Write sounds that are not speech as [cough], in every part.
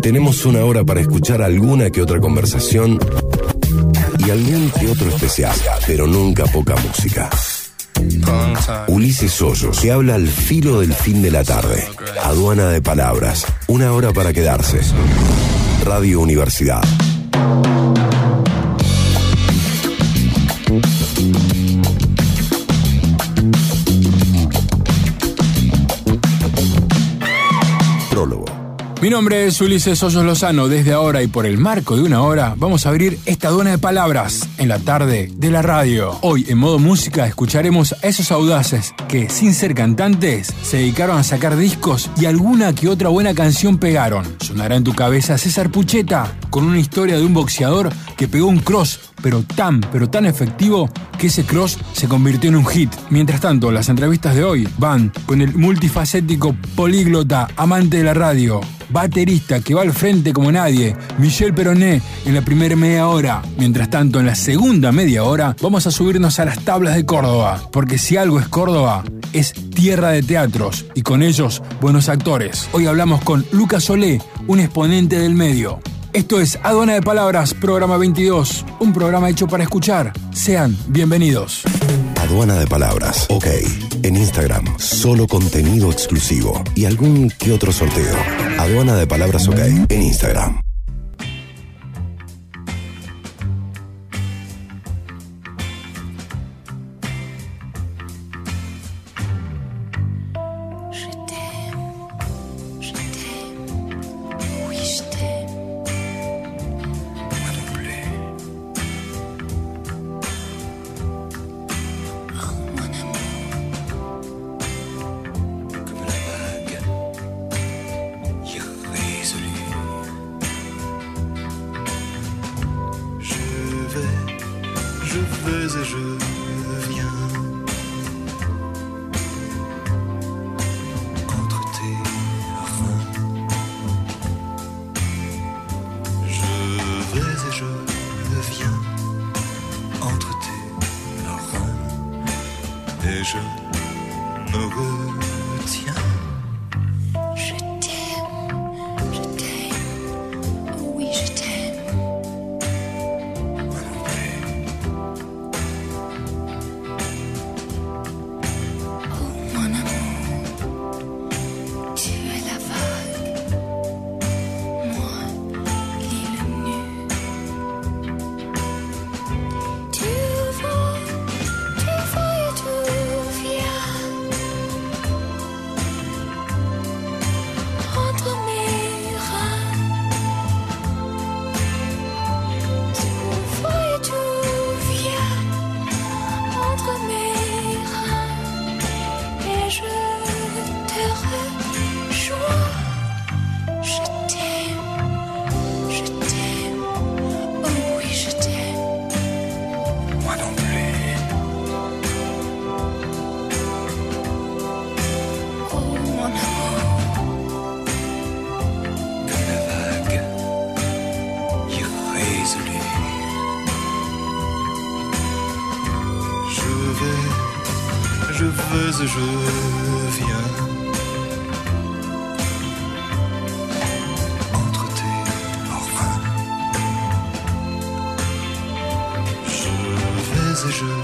Tenemos una hora para escuchar alguna que otra conversación y algún que otro especial, pero nunca poca música. Ulises Hoyos, que habla al filo del fin de la tarde. Aduana de palabras. Una hora para quedarse. Radio Universidad. Mi nombre es Ulises Hoyos Lozano. Desde ahora y por el marco de una hora, vamos a abrir esta aduana de palabras en la tarde de la radio. Hoy, en modo música, escucharemos a esos audaces que, sin ser cantantes, se dedicaron a sacar discos y alguna que otra buena canción pegaron. Sonará en tu cabeza César Pucheta con una historia de un boxeador que pegó un cross, pero tan, pero tan efectivo que ese cross se convirtió en un hit. Mientras tanto, las entrevistas de hoy van con el multifacético políglota, amante de la radio, baterista que va al frente como nadie, Michel Peroné, en la primera media hora. Mientras tanto, en la segunda media hora, vamos a subirnos a las tablas de Córdoba, porque si algo es Córdoba, es tierra de teatros y con ellos buenos actores. Hoy hablamos con Lucas Solé, un exponente del medio. Esto es Aduana de Palabras, programa 22, un programa hecho para escuchar. Sean bienvenidos. Aduana de palabras. Ok. En Instagram, solo contenido exclusivo y algún que otro sorteo. Aduana de palabras OK. En Instagram.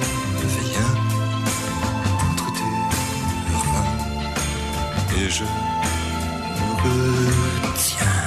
Vais et je viens entre tes reins et je me retiens.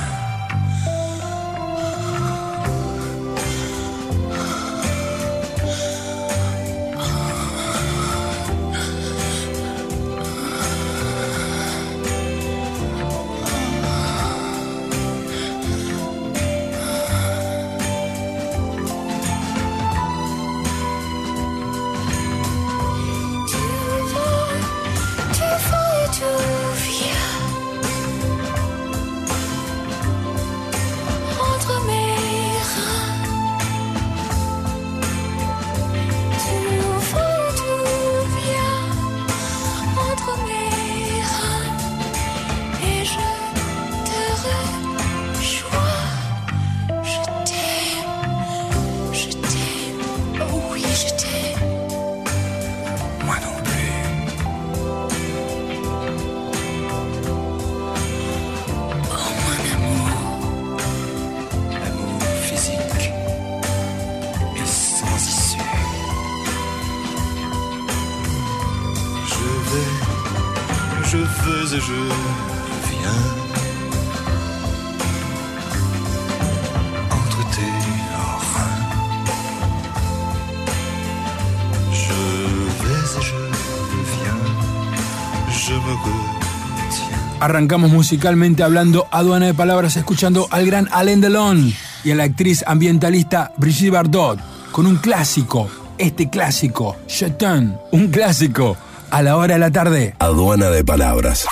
Arrancamos musicalmente hablando aduana de palabras, escuchando al gran Alain Delon y a la actriz ambientalista Brigitte Bardot con un clásico, este clásico, Chetin, un clásico, a la hora de la tarde. Aduana de palabras.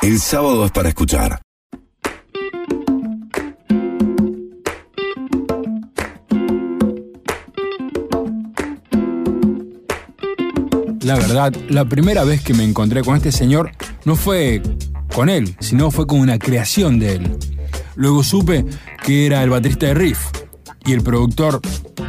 El sábado es para escuchar. La verdad, la primera vez que me encontré con este señor no fue con él, sino fue con una creación de él. Luego supe que era el baterista de Riff y el productor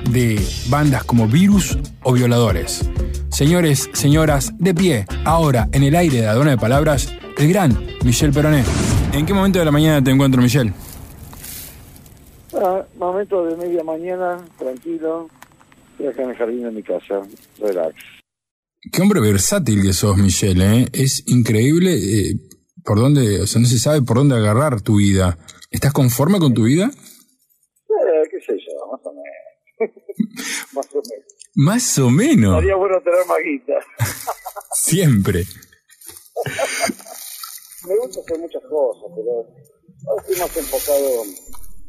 de bandas como Virus o Violadores. Señores, señoras, de pie, ahora en el aire de Adona de Palabras, el gran Michel Peroné. ¿En qué momento de la mañana te encuentro, Michel? Ah, momento de media mañana, tranquilo. Estoy acá en el jardín de mi casa, relax. Qué hombre versátil que sos, Michel, ¿eh? Es increíble eh, por dónde, o sea, no se sabe por dónde agarrar tu vida. ¿Estás conforme con tu vida? Eh, qué sé yo, más o menos. [laughs] más o menos. Más o menos. Estaría bueno tener más guita. [laughs] Siempre. [laughs] Me gusta hacer muchas cosas, pero estoy más enfocado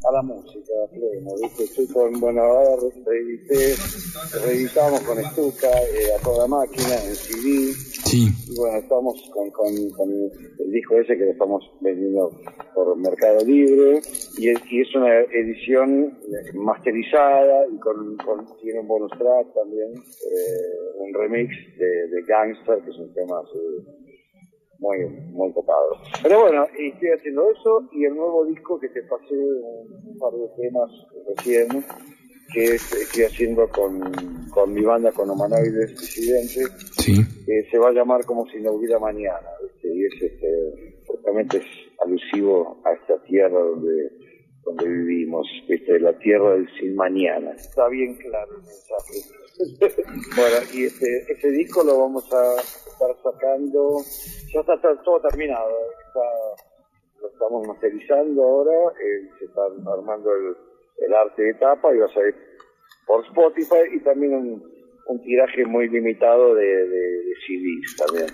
a la música, a pleno, ¿viste? Estoy con, ahora reedité, reeditamos con Stuka eh, a toda máquina en CD. Sí. Y bueno, estamos con, con, con el disco ese que lo estamos vendiendo por Mercado Libre y es, y es una edición masterizada y con, con- tiene un bonus track también, eh, un remix de, de Gangster, que es un tema así muy, muy copado. Pero bueno, y estoy haciendo eso y el nuevo disco que te pasé un, par de temas recién, que es- estoy haciendo con, con mi banda, con Humanoides Disidentes, Sí. que se va a llamar como si no hubiera mañana, ¿viste? y es este, justamente es alusivo a esta tierra donde, donde vivimos, ¿viste? la tierra del sin mañana. Está bien claro el mensaje. [laughs] bueno, y este, ese disco lo vamos a estar sacando, ya está, está todo terminado, está, lo estamos masterizando ahora, eh, se está armando el, el arte de tapa y va a salir por Spotify y también un, un tiraje muy limitado de, de, de CDs también.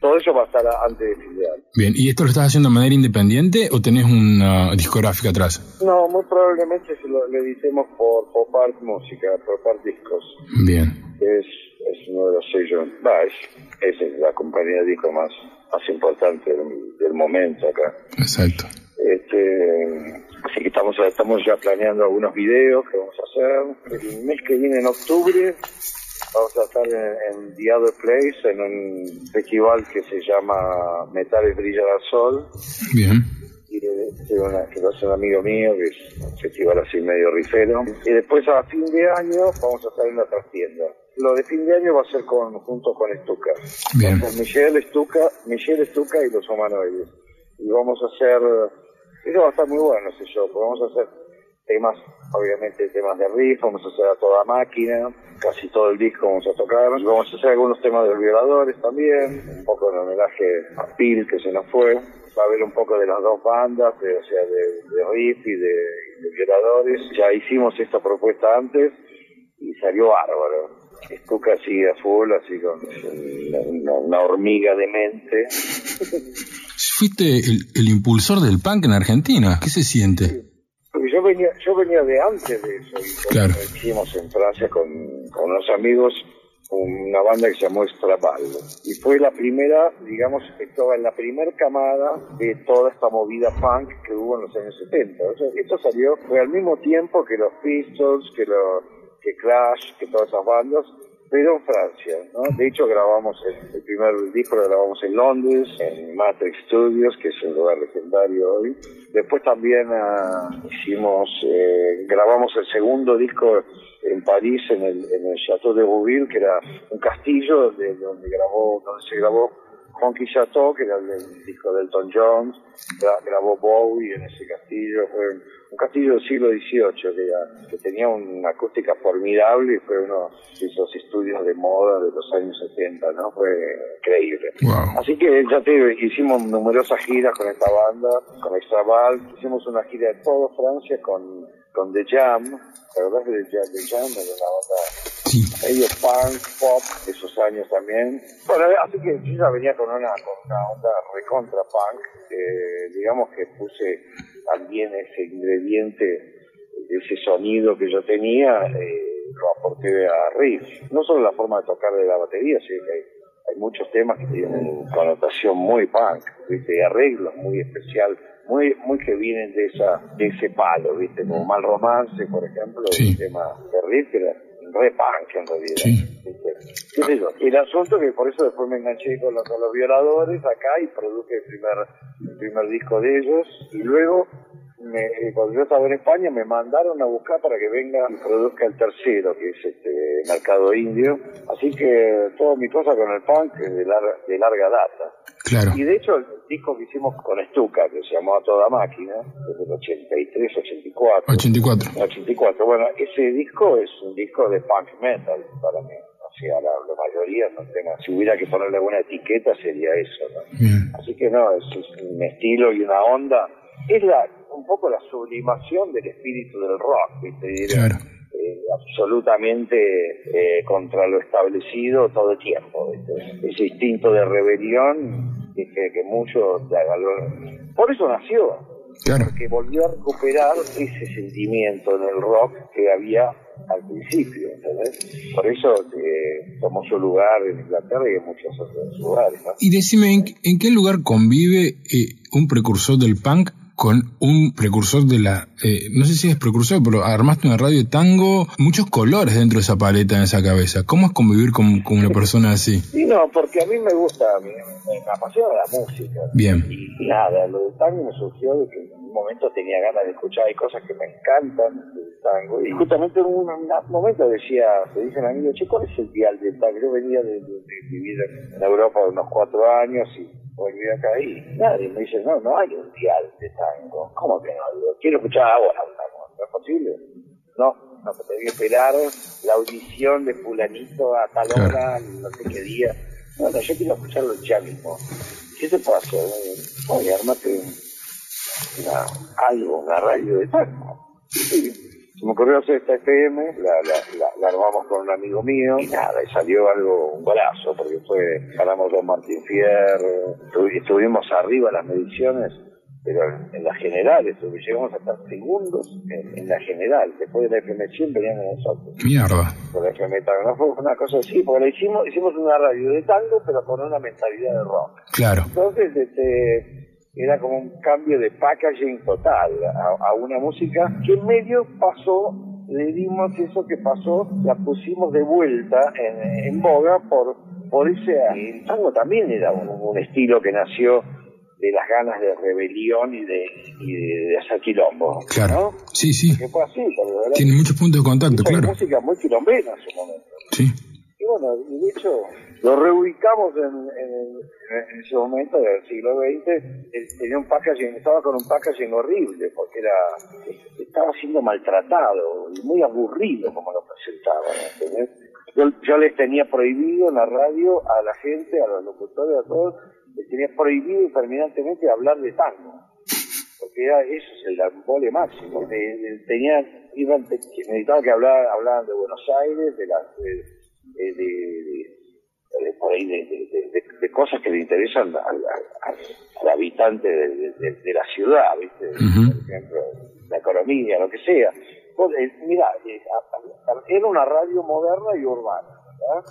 Todo eso va a estar antes de fin de año. Bien, ¿y esto lo estás haciendo de manera independiente o tenés una discográfica atrás? No, muy probablemente se lo, lo editemos por Pop Art Música, Pop Art Discos, Bien. es, es uno de los sellos, va, es, es la compañía de disco más, más importante del, del momento acá. Exacto. Este, así que estamos, estamos ya planeando algunos videos que vamos a hacer. El mes que viene, en octubre, vamos a estar en, en The Other Place, en un festival que se llama Metales Brillan al Sol, Bien. Y una- que lo hace un amigo mío, que es un festival así medio rifero. Y después a fin de año vamos a estar en otra tienda. Lo de fin de año va a ser con, junto con Stuka. Bien. Con Michelle Stuka, Michelle Stuka y los humanoides. Y vamos a hacer, eso va a estar muy bueno ese show, vamos a hacer temas, obviamente temas de riff, vamos a hacer a toda máquina, casi todo el disco vamos a tocar, vamos a hacer algunos temas de los violadores también, un poco en homenaje a Pil que se nos fue, va a haber un poco de las dos bandas, de- o sea, de, de riff y de, violadores, ya hicimos esta propuesta antes y salió bárbaro. Stuka así a full, así con una, hormiga de mente. [laughs] Fuiste el, el impulsor del punk en Argentina. ¿Qué se siente? Porque yo venía, yo venía de antes de eso. Y Claro. Hicimos en Francia con, con unos amigos una banda que se llamó Straballo. Y fue la primera, digamos, estaba en la primera camada de toda esta movida punk que hubo en los años 70. O sea, esto salió, fue al mismo tiempo que los Pistols, que, los que Clash, que todas esas bandas, pero en Francia, ¿no? De hecho grabamos el, el primer disco lo grabamos en Londres, en Matrix Studios, que es un lugar legendario hoy. Después también ah, hicimos, eh, grabamos el segundo disco en París, en el, en el Chateau de Rouville, que era un castillo de, donde grabó, donde se grabó Honky Chateau, que era el, disco de Elton John, gra- grabó Bowie en ese castillo, fue un castillo del siglo XVIII que, que tenía una acústica formidable y fue uno de esos estudios de moda de los años 70, ¿no? Fue increíble. Wow. Así que ya te hicimos numerosas giras con esta banda, con Extraval, hicimos una gira de toda Francia con, con The Jam, ¿te acordás de The Jam? The Jam era una banda Sí. medio punk, pop, de esos años también. Bueno, así que yo ya venía con una, con una onda recontra punk, eh, digamos que puse también ese ingrediente, ese sonido que yo tenía, eh, lo aporté a riff. No solo la forma de tocar de la batería, sino que hay, hay muchos temas que tienen connotación muy punk, ¿viste? y arreglos muy especial, muy muy que vienen de esa de ese palo, ¿viste? Como Mal Romance, por ejemplo, Sí. el tema de riff, que era re punk en realidad. Sí. ¿Qué sé yo? El asunto que por eso después me enganché con los, con los violadores acá y produje el primer, el primer disco de ellos y luego me, cuando yo estaba en España me mandaron a buscar para que venga y produzca el tercero que es este Mercado Indio así que toda mi cosa con el punk es de, lar- de larga data Claro. y de hecho el disco que hicimos con Stuka que se llamó A Toda Máquina desde el 83 84 84. 84. Bueno, ese disco es un disco de punk metal para mí. O sea, la, la mayoría no tenga. Si hubiera que ponerle alguna etiqueta sería eso. ¿no? Así que no, es, es un estilo y una onda. Es la un poco la sublimación del espíritu del rock, ¿viste? Diría, Claro. eh, absolutamente eh, contra lo establecido todo el tiempo. ¿viste? Ese instinto de rebelión que, que, muchos... Por eso nació Claro. que volvió a recuperar ese sentimiento en el rock que había al principio, ¿entendés? Por eso eh, tomó su lugar en Inglaterra y en muchos otros lugares, ¿no? Y decime, ¿en, en qué lugar convive eh, un precursor del punk con un precursor de la... eh, no sé si es precursor, pero armaste una radio de tango, muchos colores dentro de esa paleta, en esa cabeza. ¿Cómo es convivir con, con una persona así? [laughs] Sí, no, porque a mí me gusta, me, me, apasiona la música. Bien. Y nada, lo del tango me surgió de que un momento tenía ganas de escuchar, hay cosas que me encantan del tango. Y justamente en un, un momento decía, se dicen amigos, che, ¿cuál es el dial del tango? Yo venía de, vivir en Europa unos cuatro años y volví acá y nadie me dice, no, no hay un dial de tango. ¿Cómo que no? Digo, quiero escuchar ahora un tango, ¿no es posible? No, no, me tenía que esperar la audición de fulanito a tal hora, no sé qué día. No, no, yo quiero escucharlo ya mismo. ¿Qué te pasa? Oye, armate una, algo, una radio de tango. Se me ocurrió hacer esta FM, la, la, la, la armamos con un amigo mío y nada, y salió algo, un golazo, porque fue, ganamos Don Martín Fierro, estu- estuvimos arriba las mediciones, pero en, las generales, porque llegamos a estar segundos en, en la general, después de la FM 100 veníamos nosotros Mierda. la FM. No fue una cosa así, porque la hicimos, hicimos una radio de tango, pero con una mentalidad de rock. Claro. Entonces, este, era como un cambio de packaging total a, a una música que en medio pasó, le dimos eso que pasó, la pusimos de vuelta en, en boga por, por ese... El tango también era un, un estilo que nació de las ganas de rebelión y de, y de, de hacer quilombo. Claro. ¿no? Sí, sí. Que fue así, porque de verdad, Tiene muchos puntos de contacto, claro. música muy quilombera en su momento. Sí. Y bueno, y de hecho lo reubicamos en, en, en ese momento del siglo XX, él tenía un packaging, estaba con un packaging horrible, porque era estaba siendo maltratado y muy aburrido como lo presentaban. Yo, yo les tenía prohibido en la radio a la gente, a los locutores, a todos, les tenía prohibido terminantemente hablar de tango porque era eso es el embole máximo. De- de- tenían, iban, necesitaban que hablar, hablaran de Buenos Aires, de las de- de por ahí de, de- de- de- de cosas que le interesan al, al- al habitante de, de- de- de la ciudad, ¿viste? Por ejemplo, la economía, lo que sea. Pues, eh, mira, eh, era una radio moderna y urbana, ¿verdad?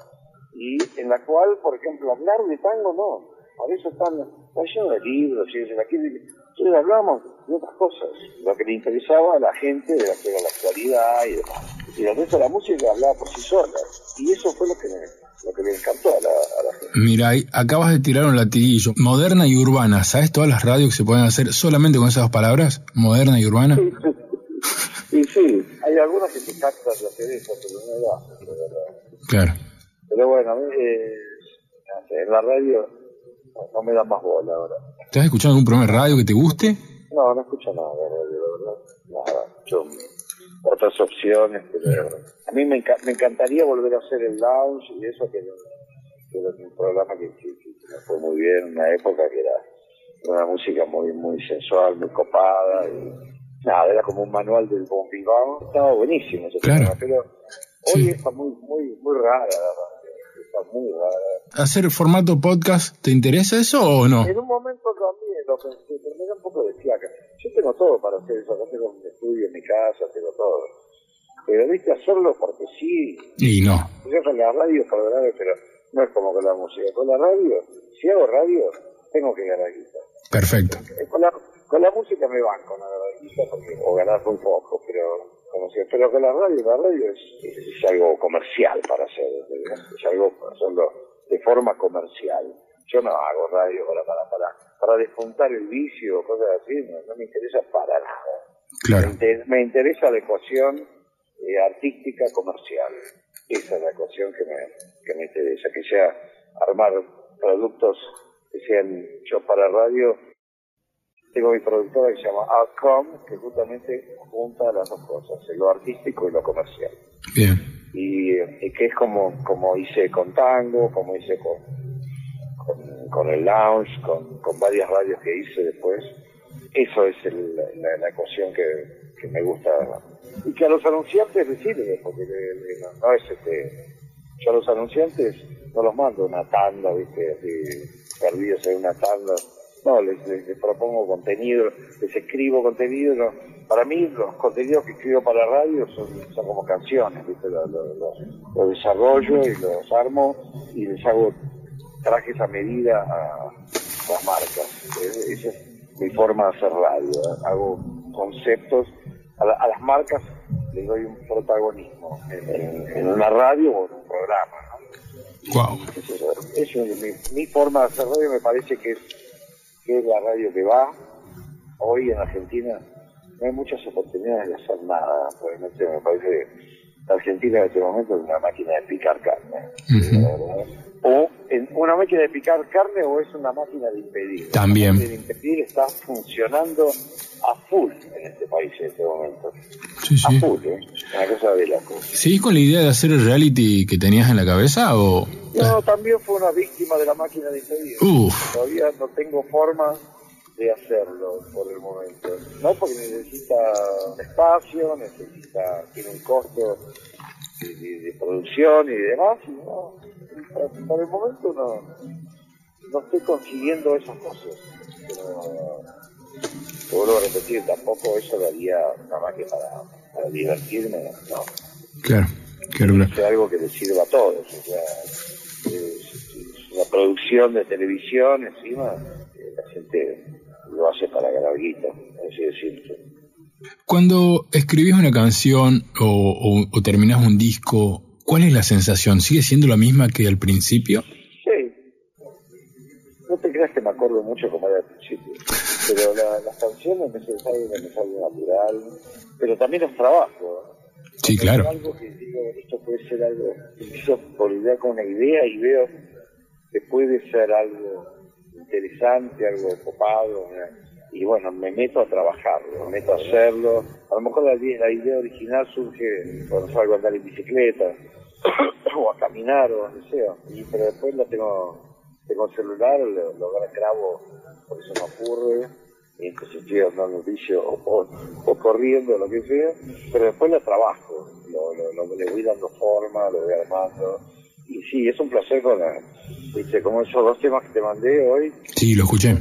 Y en la cual, por ejemplo, hablar de tango no. Por eso están, está lleno de libros y eso. Aquí, entonces hablamos de otras cosas, lo que le interesaba a la gente de la actualidad y demás. Y el resto de la música hablaba por sí sola. Y eso fue lo que me, lo que le encantó a la, a la gente. Mira, acabas de tirar un latiguillo. Moderna y urbana. ¿Sabes todas las radios que se pueden hacer solamente con esas dos palabras? Moderna y urbana. Sí, sí. Y sí, hay algunas que se captan de hacer eso, pero no hacen, de verdad. Claro. Pero bueno, a mí, eh, en la radio no, me da más bola ahora. ¿Estás escuchando algún programa de radio que te guste? No, no escucho nada de radio, la verdad. Nada. hecho otras opciones, pero a mí me, enca- me encantaría volver a hacer el lounge y eso que, que era un programa que, que- que me fue muy bien en una época que era una música muy muy sensual, muy copada y nada, era como un manual del bon vivant, estaba buenísimo ese Claro. programa, pero hoy Sí. está muy muy muy rara, la verdad, muy rara. ¿Hacer formato podcast te interesa eso o no? En un momento también lo pensé, pero me da un poco de fiaca. Yo tengo todo para hacer eso, acá tengo un estudio mi casa, tengo todo. Pero viste, hacerlo porque sí, Y no. yo con la radio grave, pero no es como con la música. Con la radio, si hago radio, tengo que ganar guita. Perfecto. Eh, Con la, con la música me van con la guita porque, o ganar muy poco, pero como pero con la radio, la radio es, es, algo comercial para hacer, es algo para hacerlo de forma comercial. Yo no hago radio para, para, para, para despuntar el vicio o cosas así, no, no me interesa para nada. Claro. Me, inter- me interesa la ecuación eh, artística comercial. Esa es la ecuación que me, que me interesa, que sea armar productos que sean hechos para radio. Tengo mi productora que se llama Outcome, que justamente junta las dos cosas, lo artístico y lo comercial. Bien. Y, y que es como, como hice con Tango, como hice con, con, con el Lounge, con, con varias radios que hice después. Eso es el- la, la ecuación que, que me gusta. Y que a los anunciantes les sirve, porque le- le- no, no es este. Yo a los anunciantes no los mando una tanda, ¿viste? Así, perdidos en una tanda. No, les, propongo contenido, les escribo contenido. no. Para mí, los contenidos que escribo para radio son, son como canciones, ¿viste? Los, los- los- los desarrollo y los armo y les hago trajes a medida a las marcas. Esa es mi forma de hacer radio. Hago conceptos. A, la- a las marcas les doy un protagonismo en, en- en una radio o en un programa. ¿no? Wow. Eso, eso es mi, mi forma de hacer radio, me parece que es, que es la radio que va. Hoy en Argentina no hay muchas oportunidades de hacer nada. Realmente me parece que la Argentina en este momento es una máquina de picar carne. O en una máquina de picar carne o es una máquina de impedir. También. La máquina de impedir está funcionando a full en este país en este momento. Sí, A sí. full, ¿eh? Una cosa de loco. ¿Seguís con la idea de hacer el reality que tenías en la cabeza o...? Yo también fui una víctima de la máquina de impedir. Uf. Todavía no tengo forma de hacerlo por el momento. No porque necesita espacio, necesita, tiene un costo de, de- de producción y demás. Y no, por, el momento no, no estoy consiguiendo esas cosas. Pero, te vuelvo a repetir, tampoco eso daría nada más que para, para divertirme, no. Claro, claro, claro. Es algo que le sirva a todos. O sea, es, es una producción de televisión encima, la gente lo hace para ganar guita, así de simple. Cuando escribís una canción o, o, o terminás un disco, ¿cuál es la sensación? ¿Sigue siendo la misma que al principio? Sí. No te creas que me acuerdo mucho como era al principio, pero la- las canciones me salen, me salen natural, pero también es trabajo. ¿no? Sí, claro. veo Algo que digo, esto puede ser algo, empiezo por idea con una idea y veo que puede ser algo interesante, algo copado, ¿no? Y bueno, me meto a trabajarlo, me meto a hacerlo. A lo mejor la, idea- la original surge cuando salgo a andar en bicicleta, [coughs] o a caminar, o donde sea, y, pero después lo tengo, tengo el celular, lo, lo grabo, por eso me ocurre, y entonces estoy andando vicio o, o, o corriendo, lo que sea, pero después lo trabajo, lo, lo, lo- le voy dando forma, lo voy armando, y sí, es un placer con la, viste, como esos dos temas que te mandé hoy, Sí, lo escuché.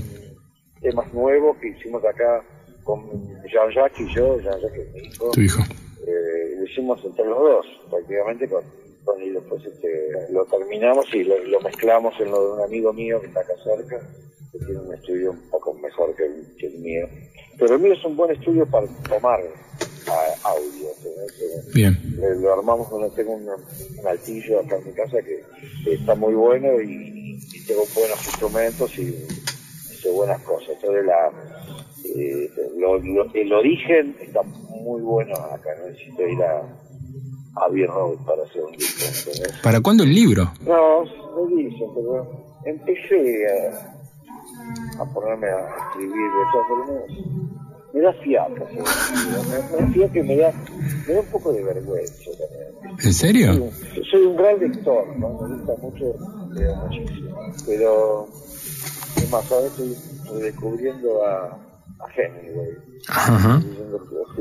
Temas nuevos que hicimos acá con Jean-Jacques y yo, Jean-Jacques es mi hijo, Tu hijo. eh, lo hicimos entre los dos, prácticamente con, con- y después este, lo terminamos y lo, lo mezclamos en lo de un amigo mío que está acá cerca, que tiene un estudio un poco mejor que el, que el mío. Pero el mío es un buen estudio para tomar a- audio. ¿entendés? Bien. Le- lo armamos donde tengo un, un altillo acá en mi casa que, que está muy bueno y, y tengo buenos instrumentos y buenas cosas. Entonces la, eh, lo- lo- el origen está muy bueno acá, necesito ir a, a Abbey Road para hacer un disco. ¿entendés? ¿Para cuándo el libro? No, lo dicen, pero empecé a, a ponerme a escribir de formas. me da fiaca. Me, me da que me da, me da un poco de vergüenza también. ¿En serio? Soy un, soy un gran lector, ¿no? me gusta mucho, leo muchísimo. Pero, más, ahora estoy redescubriendo a, a Hemingway. Ajá.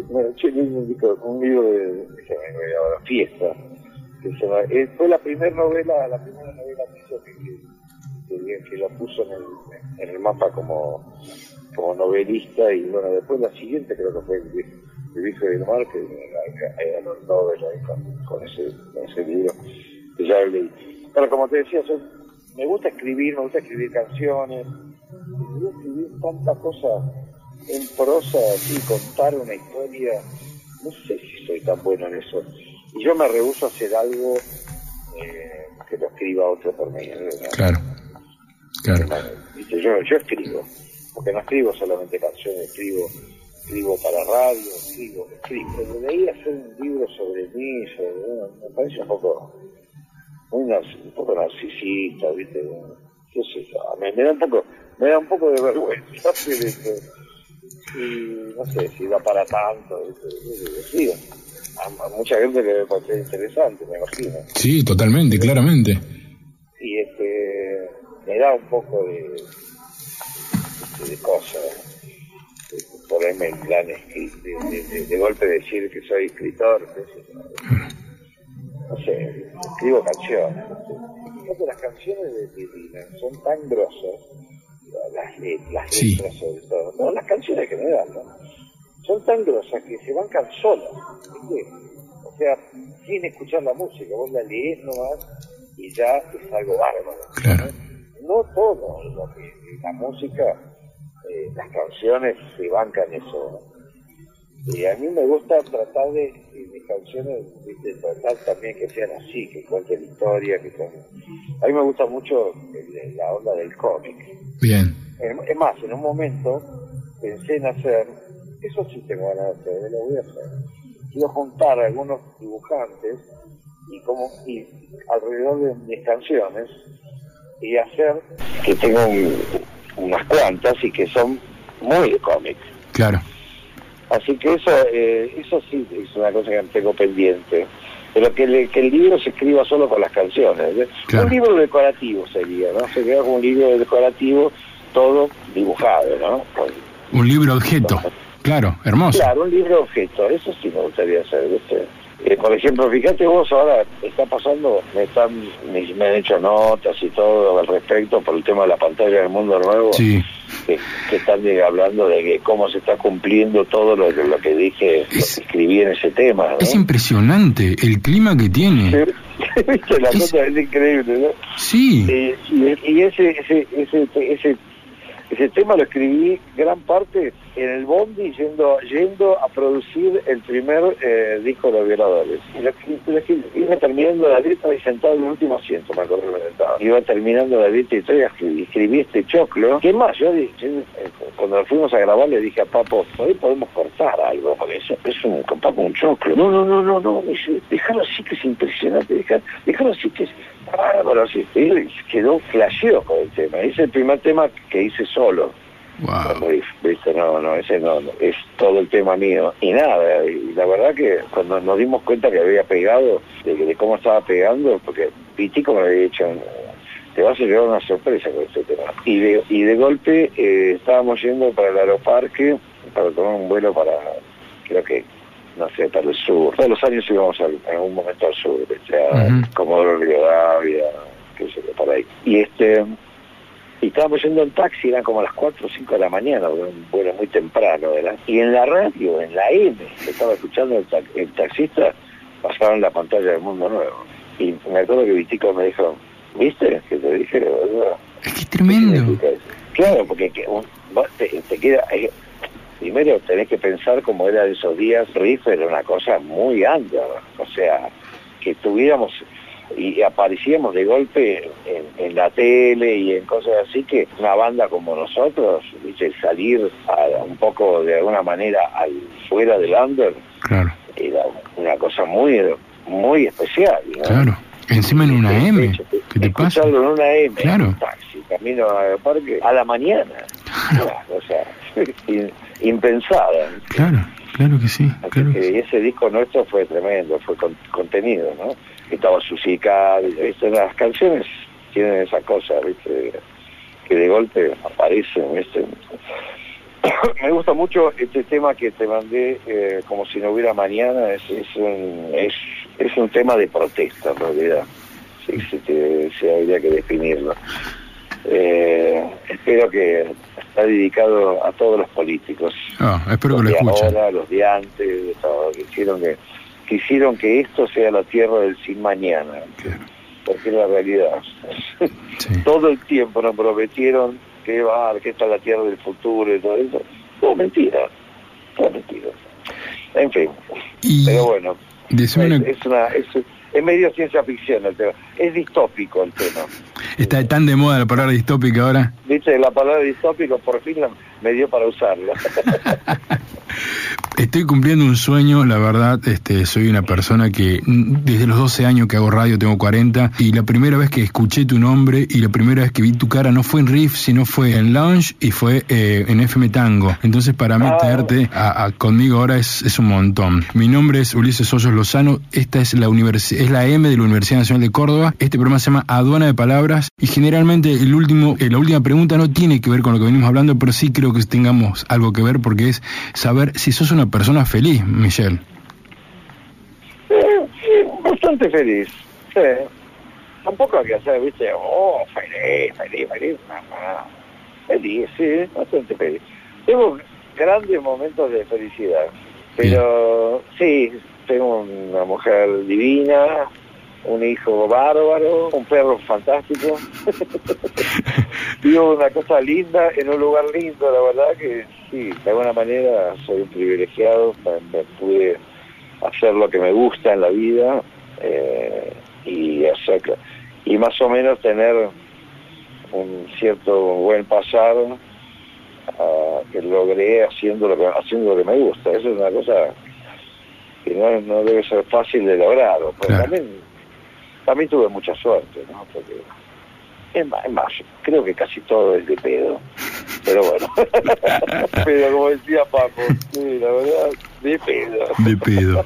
Bueno, yo un un libro de Hemingway ahora, Fiesta. Que se llama- eh, fue la primera novela, la primera novela que hizo que, que, que, lo puso en el, en el mapa como, como novelista y bueno, después la siguiente creo que fue el, viejo del mar, que era, era los Nobel ahí con, con ese, con ese libro, que ya leí. Pero como te decía, soy- me gusta escribir, me gusta escribir canciones, me gusta escribir tanta cosa en prosa, así, contar una historia, no sé si soy tan bueno en eso. Y yo me rehúso a hacer algo eh, que lo escriba otro por mí. ¿no? Claro. Claro. Viste, Yo, yo escribo, porque no escribo solamente canciones, escribo escribo para radio, escribo, escribo. Pero de ahí hacer un libro sobre mí, sobre, bueno, me parece un poco, muy un poco narcisista, ¿viste? ¿Qué sé yo? Me, me da un poco, me da un poco de vergüenza. [laughs] Y no sé si da para tanto, ¿viste? Sí, a, a mucha gente le debe parecer interesante, me imagino Sí, totalmente, claramente. y este me da un poco de, de, de cosas ponerme en plan de, de, de- de golpe decir que soy escritor qué sé yo. No sé escribo canciones no sé. Fíjate, las canciones de, Dylan son tan grosas las, le- las Sí. letras sobre todo no las canciones que me dan ¿no? son tan grosas que se bancan solas ¿viste? o sea sin escuchar la música vos la lees nomás y ya es algo bárbaro Claro. no todo lo que la música, eh, las canciones se bancan eso. ¿no? Y a mí me gusta tratar de, de mis canciones, de tratar también que sean así, que cuenten historia, que son... A mí me gusta mucho el- la onda del cómic. Bien. Es es más, en un momento pensé en hacer, eso sí tengo ganas de hacer, lo voy a hacer. Quiero juntar a algunos dibujantes y como y alrededor de mis canciones y hacer que tengo un- unas cuantas y que son muy de cómic. Claro. Así que eso eh, eso sí es una cosa que tengo pendiente. Pero que, le- que el libro se escriba solo con las canciones. ¿eh? Claro. Un libro decorativo sería, ¿no? Sería como un libro decorativo todo dibujado, ¿no? Con- Un libro objeto. Claro, hermoso. Claro, un libro objeto, eso sí me gustaría hacer, ¿viste? Eh, por ejemplo, fíjate vos ahora, está pasando, me, están, me, me han hecho notas y todo al respecto por el tema de la pantalla del mundo nuevo, Sí. que, que están eh, hablando de que cómo se está cumpliendo todo lo, que- lo que dije, lo que Es- escribí en ese tema, ¿no? Es impresionante el clima que tiene. [laughs] La Es- cosa es increíble, ¿no? Sí. Eh, y, y ese, ese, ese, ese, ese tema lo escribí gran parte en el Bondi yendo, yendo a producir el primer eh, disco de los violadores. Y iba terminando la letra y sentado en el último asiento, me acuerdo que. Iba terminando la letra y todo, escribí, escribí este choclo. ¿Qué más? Yo, eh, cuando fuimos a grabar le dije a Papo, hoy podemos cortar algo, porque eso es un, Papo un choclo. No, no, no, no, no, me dice, déjalo así que es impresionante, dejar- déjalo así que es bárbaro, así. Y quedó flasheó con el tema. Es el primer tema que hice solo. Wow. Viste, no, no, ese no, no, es todo el tema mío. Y nada, y la verdad que cuando nos dimos cuenta que había pegado, de, de cómo estaba pegando, porque Pitico me había dicho, te vas a llevar una sorpresa con este tema. Y de, y de golpe eh, estábamos yendo para el aeroparque, para tomar un vuelo para, creo que, no sé, para el sur. Todos los años íbamos al- en algún momento al sur, ¿viste? a Ujú. Comodoro Rivadavia, qué sé yo, por ahí. Y este y estábamos yendo en taxi, eran como las 4 o 5 de la mañana, un vuelo muy temprano, ¿verdad? Y en la radio, en la M, que estaba escuchando el, ta- el taxista, pasaron la pantalla del Mundo Nuevo. Y me acuerdo que Vitico me dijo, ¿viste? Que te dije, boludo. Es que es ¿Qué tremendo. Claro, porque que un- vos te, te queda... eh, primero tenés que pensar como era de esos días, Riff era una cosa muy under, o sea, que tuviéramos y aparecíamos de golpe en, en la tele y en cosas así que una banda como nosotros, ¿viste? salir a- un poco de alguna manera al fuera del under Claro, era una cosa muy muy especial. ¿no? claro. Encima en una M. ¿Qué te pasa? En una M, Claro. en un taxi, camino al parque, a la mañana. Claro, [laughs] o sea, [laughs] impensada. Claro, claro que sí. Claro que que sí. ese disco nuestro fue tremendo, fue con- contenido, ¿no? Estaba Susica, ¿viste? las canciones tienen esa cosa, ¿viste? Que de golpe aparecen, ¿viste? [coughs] Me gusta mucho este tema que te mandé, eh, como si no hubiera mañana, es, es, un, es, es un tema de protesta en realidad, sí, si, te- si habría que definirlo. Eh, espero que está dedicado a todos los políticos Ah, espero que los lo de escuchen. ahora, los de antes, todo, que hicieron que, que hicieron que esto sea la tierra del sin mañana, Claro. porque es la realidad. [laughs] Sí. todo el tiempo nos prometieron que va, que esta es la tierra del futuro y todo eso. Todo mentira, todo mentira. En fin, Y pero bueno, es, es una, es, es medio ciencia ficción el tema, es distópico el tema. Está tan de moda la palabra distópica ahora. Viste, la palabra distópico por fin la- me dio para usarla. [laughs] Estoy cumpliendo un sueño, la verdad, este, soy una persona que desde los 12 años que hago radio, tengo 40, y la primera vez que escuché tu nombre y la primera vez que vi tu cara no fue en Riff, sino fue en Lounge y fue eh, en FM Tango. Entonces para mí Ah. tenerte a- a- conmigo ahora es, es un montón. Mi nombre es Ulises Hoyos Lozano, esta es la, es la M de la Universidad Nacional de Córdoba, este programa se llama Aduana de Palabras y generalmente el último, eh, la última pregunta no tiene que ver con lo que venimos hablando, pero sí creo que tengamos algo que ver porque es saber si sos una persona feliz, Michelle. Sí, bastante feliz. Sí. Tampoco hay que hacer, viste, oh, feliz, feliz, feliz. No. Feliz, sí, bastante feliz. Tengo grandes momentos de felicidad. Pero sí, tengo una mujer divina, un hijo bárbaro, un perro fantástico. [laughs] Vivo una cosa linda en un lugar lindo, la verdad que sí, de alguna manera soy un privilegiado, me, me pude hacer lo que me gusta en la vida eh, y hacer y más o menos tener un cierto buen pasado ah, que logré haciendo lo que haciendo lo que me gusta eso es una cosa que no, no debe ser fácil de lograr pero Claro. también también tuve mucha suerte no porque es más, es más, creo que casi todo es de pedo pero bueno [laughs] pero como decía Paco sí, la verdad de pedo De pedo.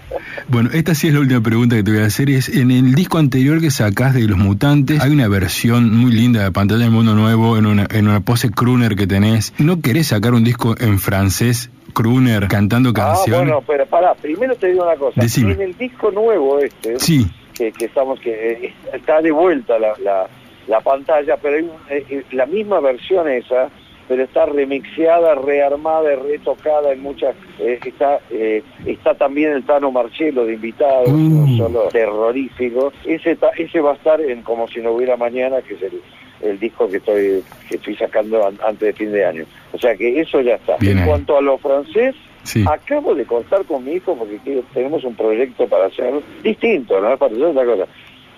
Bueno, esta sí es la última pregunta que te voy a hacer. Es en el disco anterior que sacás de Los Mutantes, hay una versión muy linda de Pantalla del Mundo Nuevo en una, en una pose crooner que tenés. ¿No querés sacar un disco en francés, crooner, cantando Ah, canciones? bueno, pero pará, primero te digo una cosa. Decime. En el disco nuevo este, Sí, que, que estamos, que eh, está de vuelta la, la, la pantalla, pero hay un- eh, eh, la misma versión esa, pero está remixeada, rearmada y retocada en muchas, eh, está, eh, está también el Tano Marcelo de invitado, no solo terrorífico. Ese, ta- ese va a estar en Como si no hubiera mañana, que es el, el disco que estoy, que estoy sacando an- antes de fin de año. O sea que eso ya está. Bien en cuanto a lo francés, sí. Acabo de contar con mi hijo porque tenemos un proyecto para hacer distinto, ¿no? Para hacer otra cosa,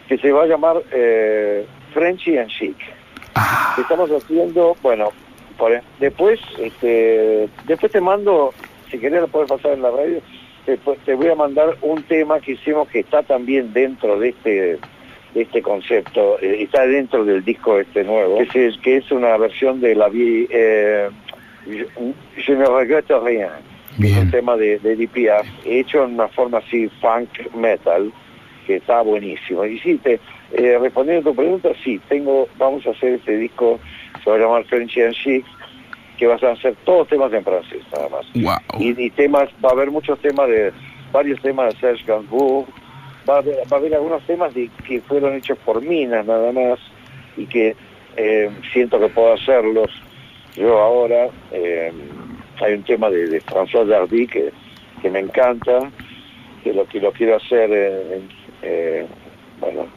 que se va a llamar eh, Frenchy and Chic. Ah, estamos haciendo, bueno, por, después, este, después te mando, si querés lo puedes pasar en la radio, después te voy a mandar un tema que hicimos que está también dentro de este de este concepto, eh, está dentro del disco este nuevo, que es, que es una versión de la vie, eh, Je, je ne regrette rien es un bien. tema de, de hecho en una forma así funk metal, que está buenísimo. Y sí, te, eh, respondiendo a tu pregunta, sí, tengo, vamos a hacer este disco, se va a llamar French and Chic, que vas a hacer todos temas en francés, nada más. Wow. Y, y temas, va a haber muchos temas de, varios temas de Serge Gainsbourg, va a haber, va a haber algunos temas de, que fueron hechos por minas nada más, y que eh, siento que puedo hacerlos yo ahora. eh, hay un tema de, de François Dardy que, que me encanta, que lo que lo quiero hacer en- eh, bueno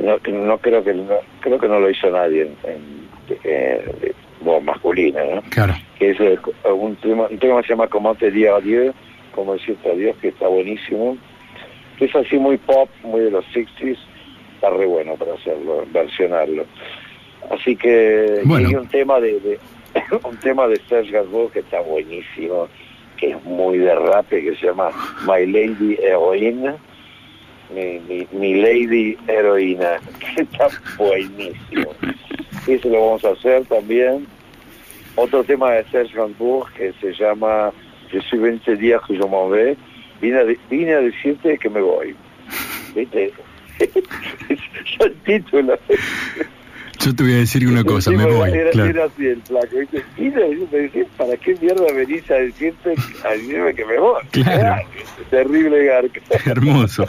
no, no creo que no, creo que no lo hizo nadie en, en- eh, voz masculina ¿no? Claro. que es eh, un tema un tema que se llama Comment te dire adieu como decirte adiós que está buenísimo que es así muy pop muy de los 60s está re bueno para hacerlo versionarlo así que Bueno. hay un tema de, de- [laughs] un tema de Serge Gainsbourg que está buenísimo que es muy de rap que se llama My Lady Heroine mi, mi, Lady Heroína [laughs] que está buenísimo eso lo vamos a hacer también otro tema de Serge Gainsbourg que se llama Je suis venu te dire que je m'en vais. Vine a, decirte que me voy. ¿Viste? [laughs] Ya el título. Yo te voy a decir una cosa, me voy. Era, claro. era así el flaco. ¿viste? Vine a decirte, decir, ¿para qué mierda venís a decirte, a decirme que me voy? Claro. Ah, Terrible garca. [laughs] Hermoso.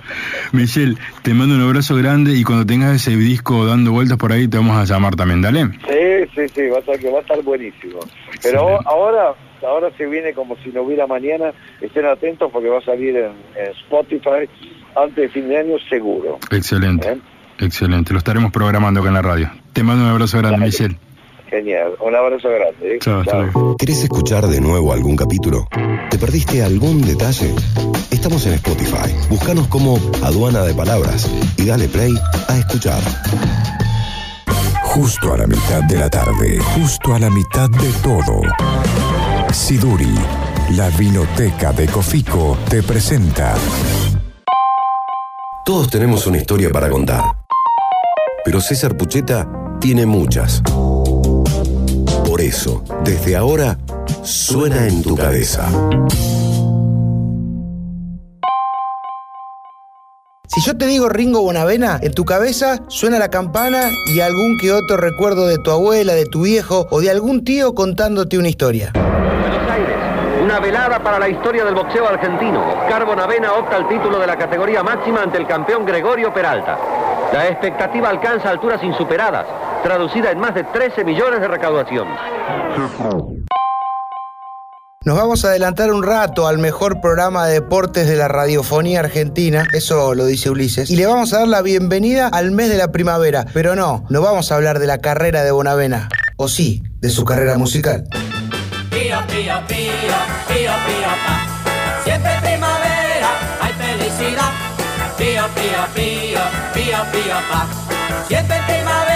Michelle, te mando un abrazo grande y cuando tengas ese disco dando vueltas por ahí te vamos a llamar también, dale. Sí, sí, sí, va a estar, que va a estar buenísimo. Pero ahora, ahora se viene como si no hubiera mañana. Estén atentos porque va a salir en, en Spotify antes de fin de año seguro. Excelente, ¿eh? Excelente. Lo estaremos programando acá en la radio. Te mando un abrazo grande, Dale. Michelle. Genial. Un abrazo grande. ¿eh? Chao, luego. ¿Querés escuchar de nuevo algún capítulo? ¿Te perdiste algún detalle? Estamos en Spotify. Búscanos como Aduana de Palabras y dale play a escuchar. Justo a la mitad de la tarde, justo a la mitad de todo. Siduri, la vinoteca de Cofico, te presenta. Todos tenemos una historia para contar. Pero César Pucheta tiene muchas. Por eso, desde ahora, suena en tu cabeza. Si yo te digo Ringo Bonavena, en tu cabeza suena la campana y algún que otro recuerdo de tu abuela, de tu viejo o de algún tío contándote una historia. Una velada para la historia del boxeo argentino. Oscar Bonavena opta al título de la categoría máxima ante el campeón Gregorio Peralta. La expectativa alcanza alturas insuperadas, traducida en más de 13 millones de recaudación. Nos vamos a adelantar un rato al mejor programa de deportes de la radiofonía argentina, eso lo dice Ulises, y le vamos a dar la bienvenida al mes de la primavera, pero no, no vamos a hablar de la carrera de Bonavena, o sí, de su carrera musical. Pío, pío, pío, pío, pío, pa. Siempre primavera, hay felicidad. Pío, pío, pío, pío, pío, pa. Siempre primavera,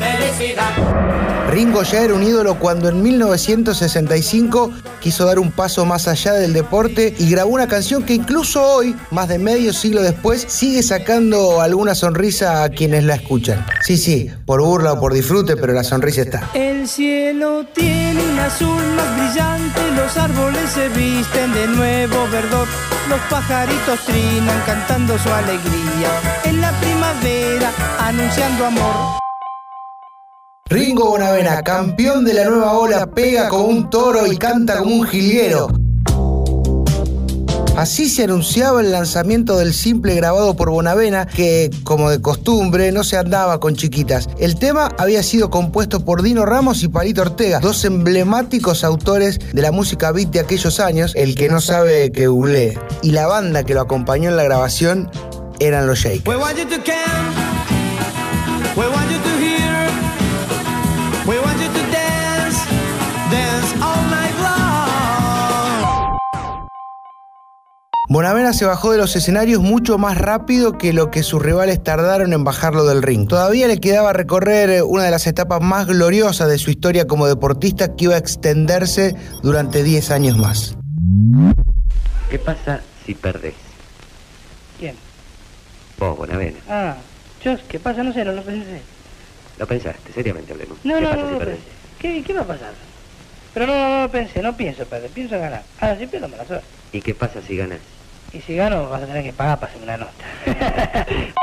felicidad. Ringo ya era un ídolo cuando en 1965 quiso dar un paso más allá del deporte y grabó una canción que incluso hoy, más de medio siglo después, sigue sacando alguna sonrisa a quienes la escuchan. Sí, sí, por burla o por disfrute, pero la sonrisa está. El cielo tiene un azul más brillante, los árboles se visten de nuevo verdor, los pajaritos trinan cantando su alegría, en la primavera anunciando amor. Ringo Bonavena, campeón de la nueva ola, pega como un toro y canta como un jilguero. Así se anunciaba el lanzamiento del simple grabado por Bonavena, que, como de costumbre, no se andaba con chiquitas. El tema había sido compuesto por Dino Ramos y Palito Ortega, dos emblemáticos autores de la música beat de aquellos años, el que no sabe que googlee. Y la banda que lo acompañó en la grabación eran los Shakers. Bonavena se bajó de los escenarios mucho más rápido que lo que sus rivales tardaron en bajarlo del ring. Todavía le quedaba recorrer eh, una de las etapas más gloriosas de su historia como deportista que iba a extenderse durante 10 años más. ¿Qué pasa si perdés? ¿Quién? Vos, Bonavena. Ah, yo, ¿qué pasa? No sé, no lo pensé. Lo pensaste, seriamente hablemos. No, ¿Qué no, pasa no, si no perdés? pensé. ¿Qué, ¿Qué va a pasar? Pero no, no, no lo pensé, no pienso perder, pienso ganar. Ah, si pierdo me la suerte. ¿Y qué pasa si ganas? Y si gano vas a tener que pagar para hacerme una nota. [laughs]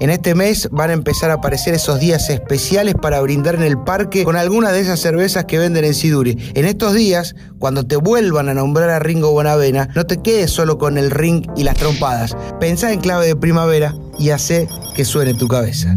En este mes van a empezar a aparecer esos días especiales para brindar en el parque con algunas de esas cervezas que venden en Siduri. En estos días, cuando te vuelvan a nombrar a Ringo Bonavena, no te quedes solo con el ring y las trompadas. Pensá en clave de primavera y hace que suene tu cabeza.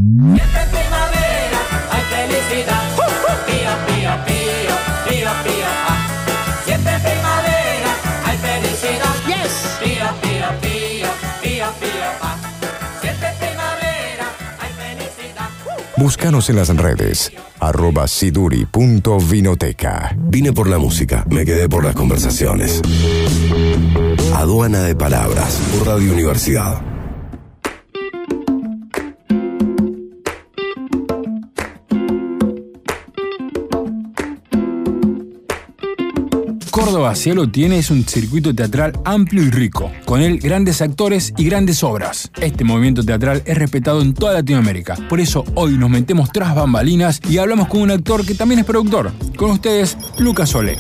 Búscanos en las redes, arroba siduri.vinoteca. Vine por la música, me quedé por las conversaciones. Aduana de Palabras, Radio Universidad. Córdoba, si algo tiene, es un circuito teatral amplio y rico. Con él, grandes actores y grandes obras. Este movimiento teatral es respetado en toda Latinoamérica. Por eso hoy nos metemos tras bambalinas y hablamos con un actor que también es productor. Con ustedes, Lucas Sole.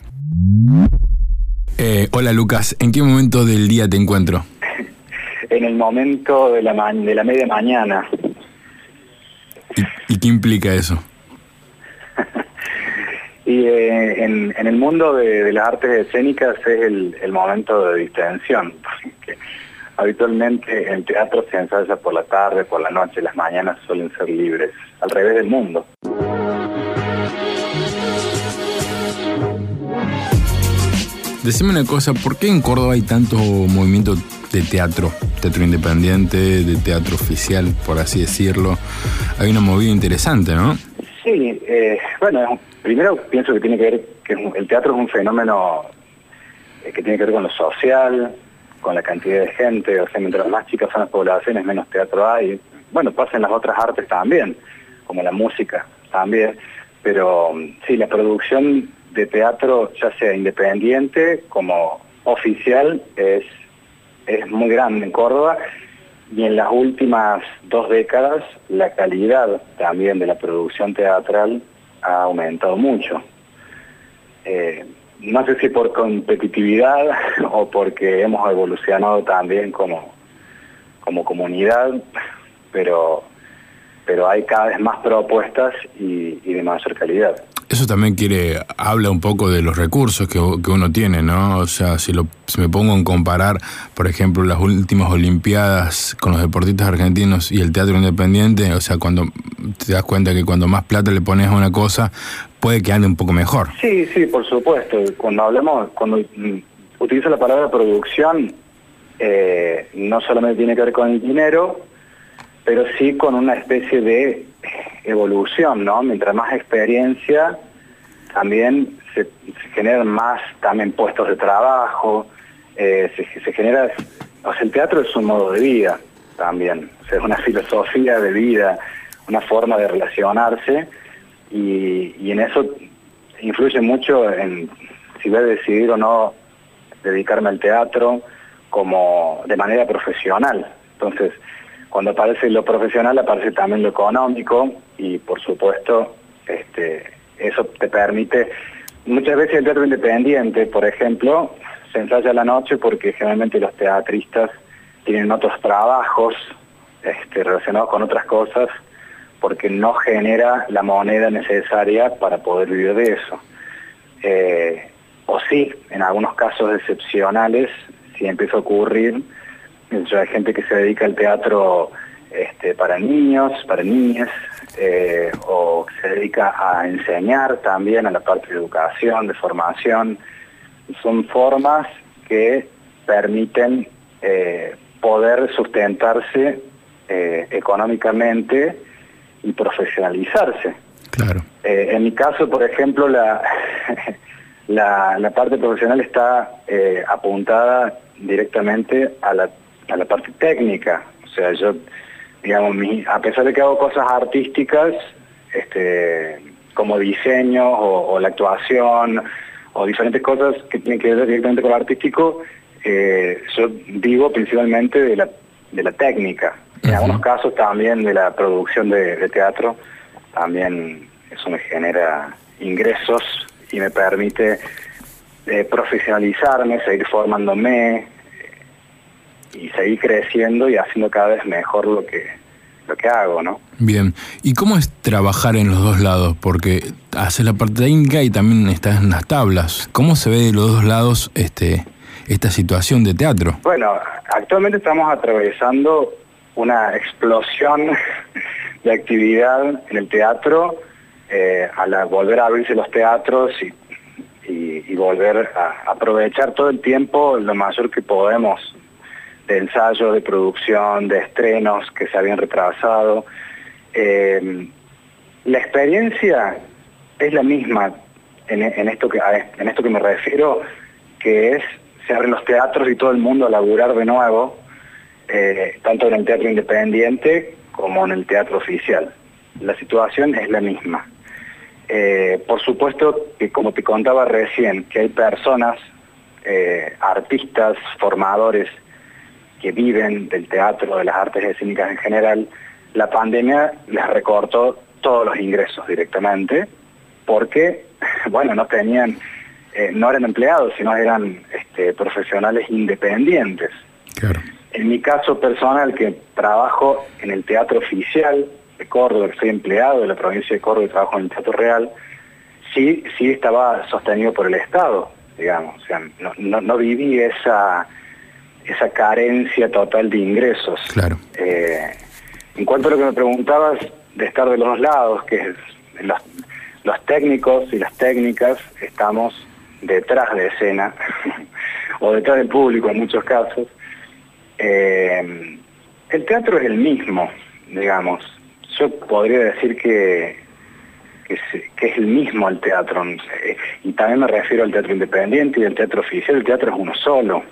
Eh, hola Lucas, ¿en qué momento del día te encuentro? [laughs] En el momento de la, ma- de la media mañana. ¿Y qué implica eso? Y eh, en, en el mundo de, de las artes escénicas es el, el momento de distensión, [laughs] porque habitualmente en teatro se ensaya por la tarde, por la noche, las mañanas suelen ser libres, al revés del mundo. Decime una cosa, ¿por qué en Córdoba hay tanto movimiento de teatro? Teatro independiente, de teatro oficial, por así decirlo. Hay una movida interesante, ¿no? Sí, eh, bueno, primero pienso que tiene que ver que el teatro es un fenómeno eh, que tiene que ver con lo social, con la cantidad de gente, o sea, mientras más chicas son las poblaciones, menos teatro hay. Bueno, pasa en las otras artes también, como la música también, pero mm, sí, la producción de teatro, ya sea independiente como oficial, es, es muy grande en Córdoba y en las últimas dos décadas la calidad también de la producción teatral ha aumentado mucho. Eh, no sé si por competitividad [laughs] o porque hemos evolucionado también como, como comunidad, pero, pero hay cada vez más propuestas y, y de mayor calidad. Eso también quiere, habla un poco de los recursos que, que uno tiene, ¿no? O sea, si, lo, si me pongo en comparar, por ejemplo, las últimas Olimpiadas con los deportistas argentinos y el teatro independiente, o sea, cuando te das cuenta que cuando más plata le pones a una cosa, puede que ande un poco mejor. Sí, sí, por supuesto. Cuando hablamos, cuando utilizo la palabra producción, eh, no solamente tiene que ver con el dinero, pero sí con una especie de evolución, ¿no? Mientras más experiencia, también se, se generan más también puestos de trabajo, eh, se, genera, o sea, el teatro es un modo de vida también, o sea, es una filosofía de vida, una forma de relacionarse y, y en eso influye mucho en si voy a decidir o no dedicarme al teatro como de manera profesional. Entonces, cuando aparece lo profesional aparece también lo económico y por supuesto este, eso te permite, muchas veces el teatro independiente, por ejemplo, se ensaya a la noche porque generalmente los teatristas tienen otros trabajos este, relacionados con otras cosas porque no genera la moneda necesaria para poder vivir de eso. Eh, o sí, en algunos casos excepcionales, si empieza a ocurrir, hay gente que se dedica al teatro este, para niños, para niñas, eh, o se dedica a enseñar también a la parte de educación, de formación. Son formas que permiten eh, poder sustentarse eh, económicamente y profesionalizarse. Claro. Eh, en mi caso, por ejemplo, la, [laughs] la, la parte profesional está apuntada directamente a la, a la parte técnica. O sea, yo, digamos, mi, a pesar de que hago cosas artísticas, este, como diseño o, o la actuación o diferentes cosas que tienen que ver directamente con lo artístico, eh, yo vivo principalmente de la, de la técnica. En algunos casos también de la producción de, de teatro, también eso me genera ingresos y me permite eh, profesionalizarme, seguir formándome y seguir creciendo y haciendo cada vez mejor lo que, lo que hago, ¿no? Bien. ¿Y cómo es trabajar en los dos lados? Porque haces la parte técnica y también estás en las tablas. ¿Cómo se ve de los dos lados este, esta situación de teatro? Bueno, actualmente estamos atravesando una explosión [laughs] de actividad en el teatro eh, a la volver a abrirse los teatros y, y- y volver a aprovechar todo el tiempo lo mayor que podemos de ensayo, de producción, de estrenos que se habían retrasado. Eh, la experiencia es la misma en, esto que, en esto que me refiero, que es, se abren los teatros y todo el mundo a laburar de nuevo, eh, tanto en el teatro independiente como en el teatro oficial. La situación es la misma. Eh, por supuesto que como te contaba recién, que hay personas, eh, artistas, formadores que viven del teatro, de las artes escénicas en general, la pandemia les recortó todos los ingresos directamente porque, [laughs] bueno, no tenían, eh, no eran empleados, sino eran este, profesionales independientes. En mi caso personal, que trabajo en el teatro oficial de Córdoba, que soy empleado de la provincia de Córdoba y trabajo en el teatro real, sí, sí estaba sostenido por el Estado, digamos. O sea, no, no, viví esa, esa carencia total de ingresos. Claro. Eh, en cuanto a lo que me preguntabas de estar de los dos lados, que es los, los técnicos y las técnicas estamos detrás de escena, [laughs] o detrás del público en muchos casos, eh, el teatro es el mismo, digamos. Yo podría decir que, que, es, el mismo el teatro. Y también me refiero al teatro independiente y al teatro oficial. El teatro es uno solo.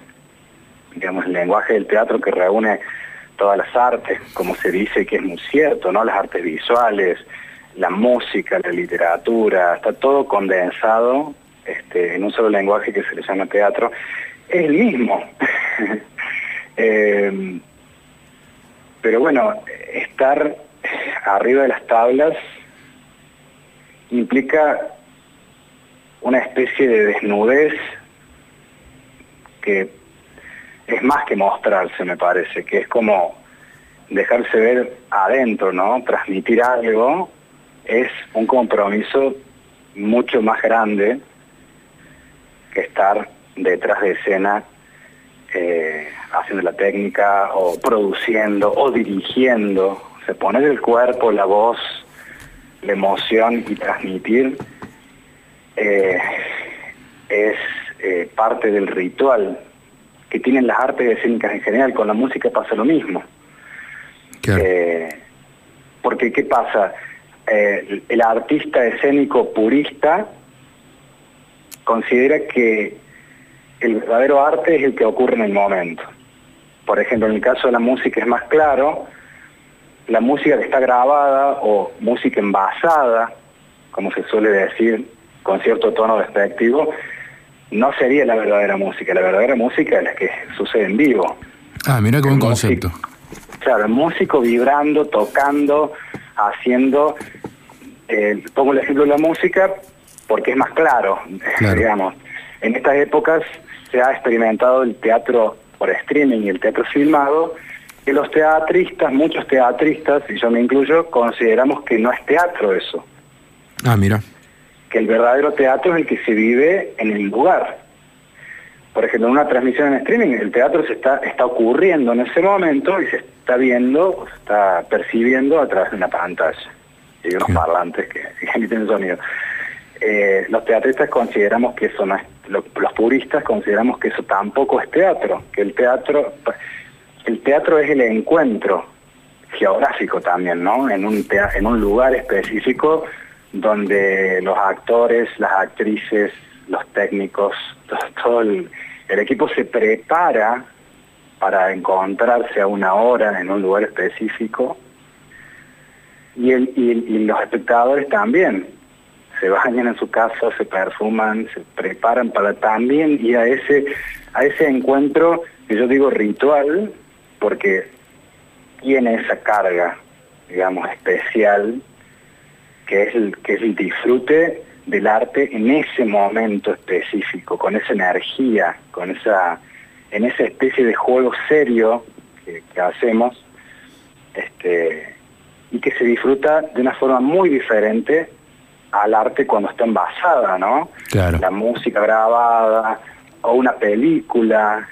Digamos, el lenguaje del teatro que reúne todas las artes, como se dice que es muy cierto, ¿no? Las artes visuales, la música, la literatura, está todo condensado este, en un solo lenguaje que se le llama teatro. Es el mismo. [laughs] Eh, pero bueno, estar arriba de las tablas implica una especie de desnudez que es más que mostrarse, me parece, que es como dejarse ver adentro, ¿no? Transmitir algo es un compromiso mucho más grande que estar detrás de escena eh, haciendo la técnica o produciendo o dirigiendo. Se pone el cuerpo, la voz, la emoción y transmitir eh, es eh, parte del ritual que tienen las artes escénicas en general. Con la música pasa lo mismo. porque ¿qué pasa? el artista escénico purista considera que el verdadero arte es el que ocurre en el momento. Por ejemplo, en el caso de la música es más claro, la música que está grabada o música envasada, como se suele decir con cierto tono despectivo, no sería la verdadera música. La verdadera música es la que sucede en vivo. Ah, mira con un concepto. Claro, el músico vibrando, tocando, haciendo, eh, pongo el ejemplo de la música porque es más claro, digamos. En estas épocas se ha experimentado el teatro por streaming y el teatro filmado, que los teatristas, muchos teatristas, y yo me incluyo, consideramos que no es teatro eso. Ah, mira. Que el verdadero teatro es el que se vive en el lugar. Por ejemplo, en una transmisión en streaming, el teatro se está, está ocurriendo en ese momento y se está viendo, se está percibiendo a través de una pantalla y unos parlantes que, [laughs] que emiten sonido. Eh, los teatristas consideramos que eso no es, los puristas consideramos que eso tampoco es teatro, que el teatro, el teatro es el encuentro geográfico también, ¿no? En un, en un lugar específico donde los actores, las actrices, los técnicos, [laughs] todo, el, equipo se prepara para encontrarse a una hora en un lugar específico. Y, los espectadores también. Se bañan en su casa, se perfuman, se preparan para también ir a ese, a ese encuentro que yo digo ritual, porque tiene esa carga, digamos, especial, que es el, que es el disfrute del arte en ese momento específico, con esa energía, con esa, en esa especie de juego serio que, que hacemos, este, y que se disfruta de una forma muy diferente al arte cuando está envasada, ¿no? Claro. La música grabada o una película,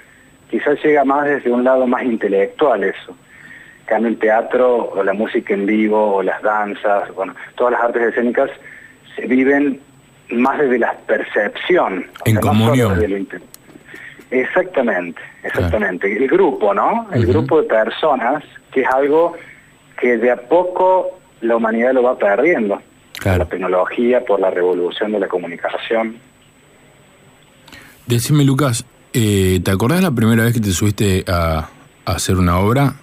quizás llega más desde un lado más intelectual eso. En el teatro o la música en vivo o las danzas, bueno, todas las artes escénicas se viven más desde la percepción. En comunión. exactamente, exactamente. El grupo, ¿no? El grupo de personas, que es algo que de a poco la humanidad lo va perdiendo la tecnología, por la revolución de la comunicación. Decime, Lucas, eh, ¿te acordás la primera vez que te subiste a, hacer una obra?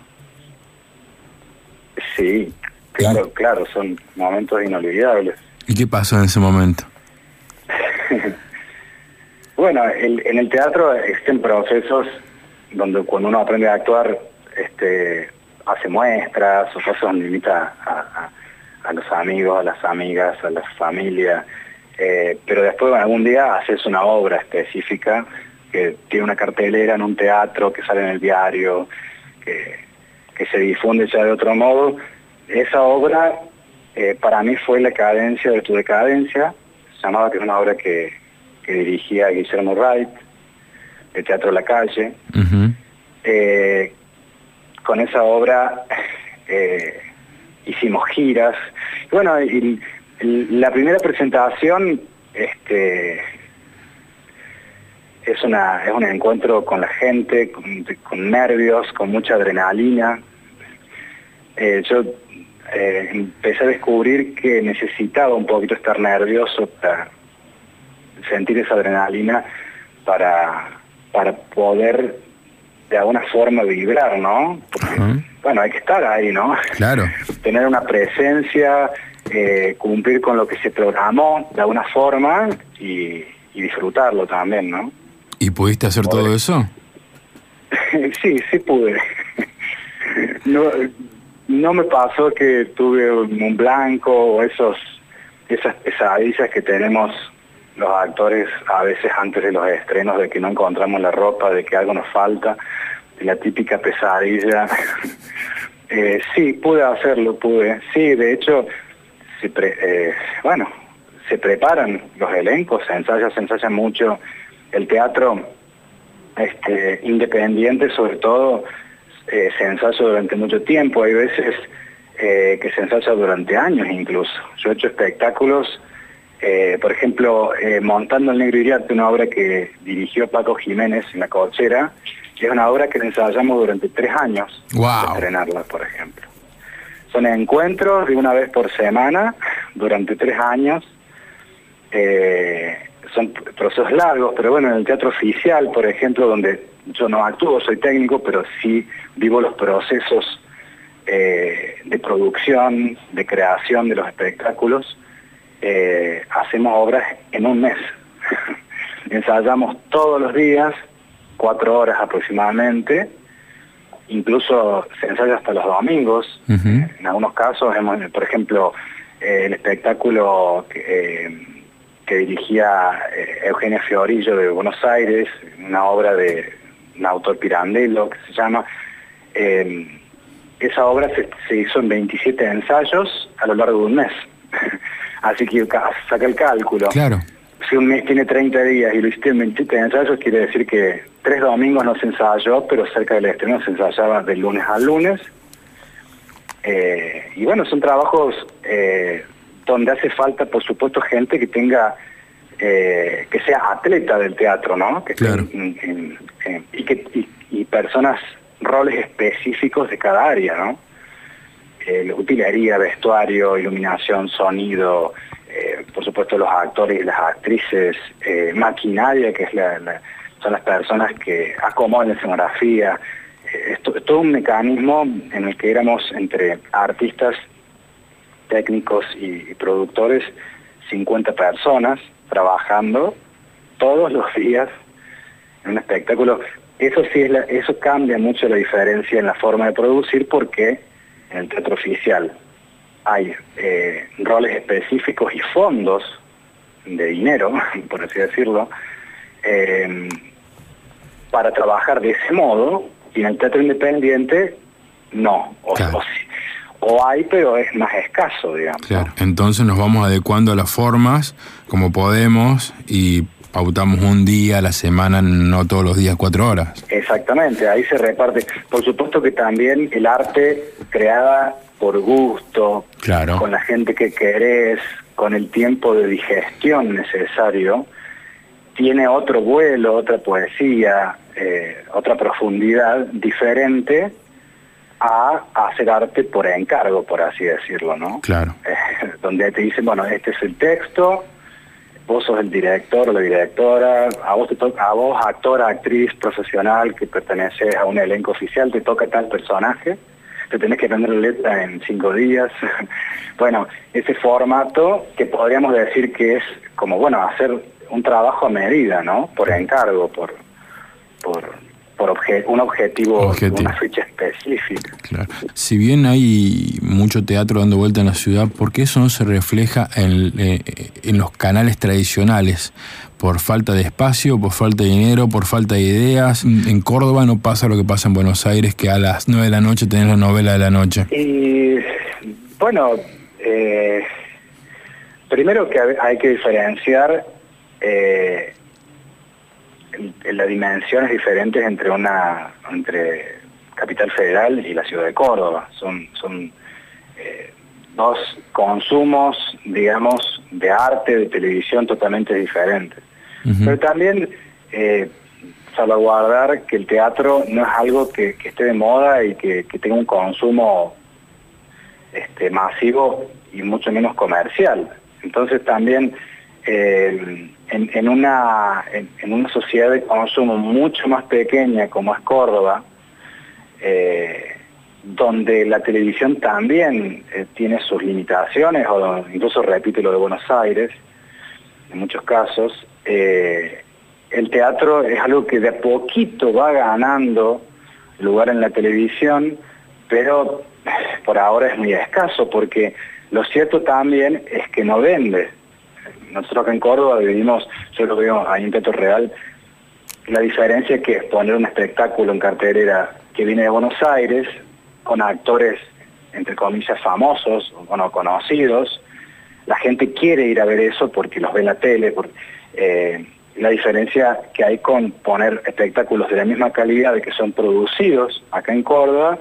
Sí, claro, claro, son momentos inolvidables. ¿Y qué pasó en ese momento? [laughs] Bueno, el- en el teatro existen procesos donde cuando uno aprende a actuar, este, hace muestras, o cosas donde invita a, a- a los amigos, a las amigas, a la familia, eh, pero después bueno, algún día haces una obra específica que tiene una cartelera en un teatro, que sale en el diario, que, que se difunde ya de otro modo. Esa obra eh, para mí fue la cadencia de tu decadencia, se llamaba que es una obra que, que dirigía Guillermo Wright, de Teatro La Calle. Eh, con esa obra [laughs] eh, hicimos giras. Y bueno, y- y la primera presentación este, es, una, es un encuentro con la gente, con, con nervios, con mucha adrenalina. Eh, yo eh, empecé a descubrir que necesitaba un poquito estar nervioso para sentir esa adrenalina para, para poder de alguna forma vibrar, ¿no? Porque, bueno, hay que estar ahí, ¿no? Claro. [laughs] Tener una presencia, eh, cumplir con lo que se programó de alguna forma y, y disfrutarlo también, ¿no? ¿Y pudiste hacer todo eso? [laughs] sí, sí pude. [laughs] No, no me pasó que tuve un blanco o esos, esas pesadillas que tenemos los actores a veces antes de los estrenos de que no encontramos la ropa, de que algo nos falta, de la típica pesadilla. [laughs] Eh, sí, pude hacerlo, pude. Sí, de hecho, se pre- eh, bueno, se preparan los elencos, se ensaya, se ensaya mucho. El teatro este, independiente sobre todo eh, se ensaya durante mucho tiempo, hay veces eh, que se ensaya durante años incluso. Yo he hecho espectáculos, eh, por ejemplo, eh, Montando el Negro Iriarte, una obra que dirigió Paco Jiménez en La Cochera, que es una obra que ensayamos durante tres años Wow. estrenarla, por ejemplo. Son encuentros de una vez por semana durante tres años. Eh, son procesos largos, pero bueno, en el teatro oficial, por ejemplo, donde yo no actúo, soy técnico, pero sí vivo los procesos eh, de producción, de creación de los espectáculos, eh, hacemos obras en un mes. [laughs] Ensayamos todos los días, cuatro horas aproximadamente, incluso se ensaya hasta los domingos, en algunos casos, hemos, por ejemplo, eh, el espectáculo que, que dirigía eh, Eugenia Fiorillo de Buenos Aires, una obra de un autor Pirandello que se llama, eh, esa obra se, se hizo en 27 ensayos a lo largo de un mes. [laughs] Así que ca- saca el cálculo. Claro. Si un mes tiene 30 días y lo hiciste en 27 ensayos, quiere decir que tres domingos no se ensayó, pero cerca del estreno se ensayaba de lunes a lunes. Eh, y bueno, son trabajos eh, donde hace falta, por supuesto, gente que tenga, eh, que sea atleta del teatro, ¿no? Que Claro. en- en- en- y, que, y, y personas, roles específicos de cada área, ¿no? Eh, utilería, vestuario, iluminación, sonido, eh, por supuesto los actores y las actrices, eh, maquinaria, que es la, la- son las personas que acomodan la escenografía. Es todo un mecanismo en el que éramos entre artistas, técnicos y, y productores 50 personas trabajando todos los días en un espectáculo. Eso sí es la- eso cambia mucho la diferencia en la forma de producir porque en el teatro oficial hay eh, roles específicos y fondos de dinero, [laughs] por así decirlo, eh, para trabajar de ese modo y en el teatro independiente no. O, Claro. o o hay, pero es más escaso, digamos. Claro. Entonces nos vamos adecuando a las formas como podemos y pautamos un día a la semana, no todos los días cuatro horas. Exactamente, ahí se reparte. Por supuesto que también el arte creada por gusto, Claro. con la gente que querés, con el tiempo de digestión necesario, tiene otro vuelo, otra poesía, eh, otra profundidad diferente a hacer arte por encargo, por así decirlo, ¿no? Claro. Eh, donde te dicen, bueno, este es el texto, vos sos el director o la directora, a vos te toca, a vos actora, actriz, profesional que pertenece a un elenco oficial, te toca tal personaje, te tenés que aprender la letra en cinco días. [laughs] bueno, ese formato que podríamos decir que es como, bueno, hacer un trabajo a medida, ¿no? Por encargo, por, por, por obje- un objetivo, Objetivo. una fecha específica. Claro. Si bien hay mucho teatro dando vuelta en la ciudad, ¿por qué eso no se refleja en, eh, en los canales tradicionales? ¿Por falta de espacio, por falta de dinero, por falta de ideas? En Córdoba no pasa lo que pasa en Buenos Aires, que a las 9 de la noche tenés la novela de la noche. Y bueno, eh, primero que hay- que diferenciar eh, las dimensiones diferentes entre una entre Capital Federal y la ciudad de Córdoba. Son, son eh, dos consumos, digamos, de arte, de televisión totalmente diferentes. Pero también eh, salvaguardar que el teatro no es algo que, que esté de moda y que, que tenga un consumo este, masivo y mucho menos comercial. Entonces también eh, en, una, en, una sociedad de consumo mucho más pequeña como es Córdoba, eh, donde la televisión también eh, tiene sus limitaciones, o incluso repito lo de Buenos Aires, en muchos casos, eh, el teatro es algo que de a poquito va ganando lugar en la televisión, pero por ahora es muy escaso, porque lo cierto también es que no vende. Nosotros acá en Córdoba vivimos, yo lo veo ahí en Teatro Real, la diferencia que es poner un espectáculo en cartelera que viene de Buenos Aires, con actores, entre comillas, famosos o no conocidos, la gente quiere ir a ver eso porque los ve en la tele, eh, la diferencia que hay con poner espectáculos de la misma calidad de que son producidos acá en Córdoba,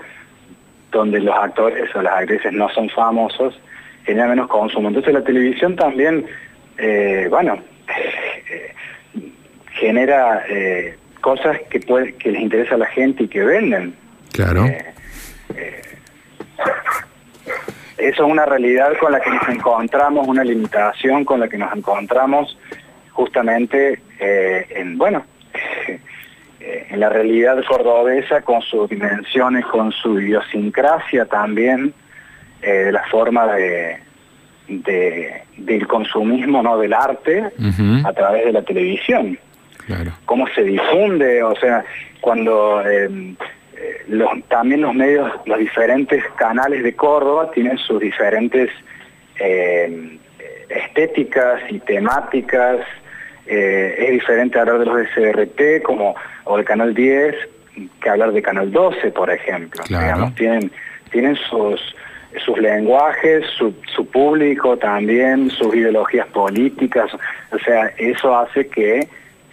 donde los actores o las actrices no son famosos, genera menos consumo. Entonces la televisión también, eh, bueno, eh, genera eh, cosas que, puede, que les interesa a la gente y que venden. Claro. Eso es una realidad con la que nos encontramos, una limitación con la que nos encontramos justamente en, bueno, en la realidad cordobesa con sus dimensiones, con su idiosincrasia también, eh, de la forma de, de- del consumismo, no del arte, a través de la televisión Claro. cómo se difunde, o sea, cuando eh, eh, los, también los medios, los diferentes canales de Córdoba tienen sus diferentes eh, estéticas y temáticas, eh, es diferente hablar de los de CRT como, o de Canal 10 que hablar de Canal 12, por ejemplo. Claro. Digamos, tienen, tienen sus, sus lenguajes, su, su público también, sus ideologías políticas, o sea, eso hace que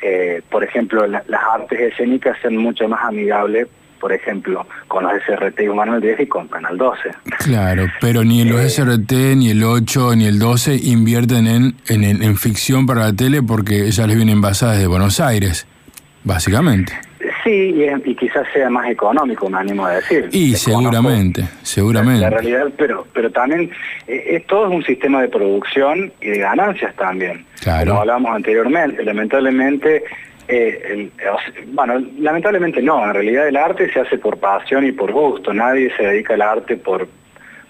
eh, por ejemplo, la- las artes escénicas sean mucho más amigables, por ejemplo, con los SRT y Canal 10 y con Canal 12. Claro, pero ni los SRT, ni el 8, ni el 12 invierten en, en, en- ficción para la tele porque ya les vienen basadas de Buenos Aires, básicamente. Sí, y, es- y quizás sea más económico, me animo a decir. Y Desconozco seguramente, La seguramente. realidad, pero, pero también eh, es todo es un sistema de producción y de ganancias también. Claro. Como hablábamos anteriormente, lamentablemente, eh, el- o sea, bueno, lamentablemente no, en realidad el arte se hace por pasión y por gusto, nadie se dedica al arte por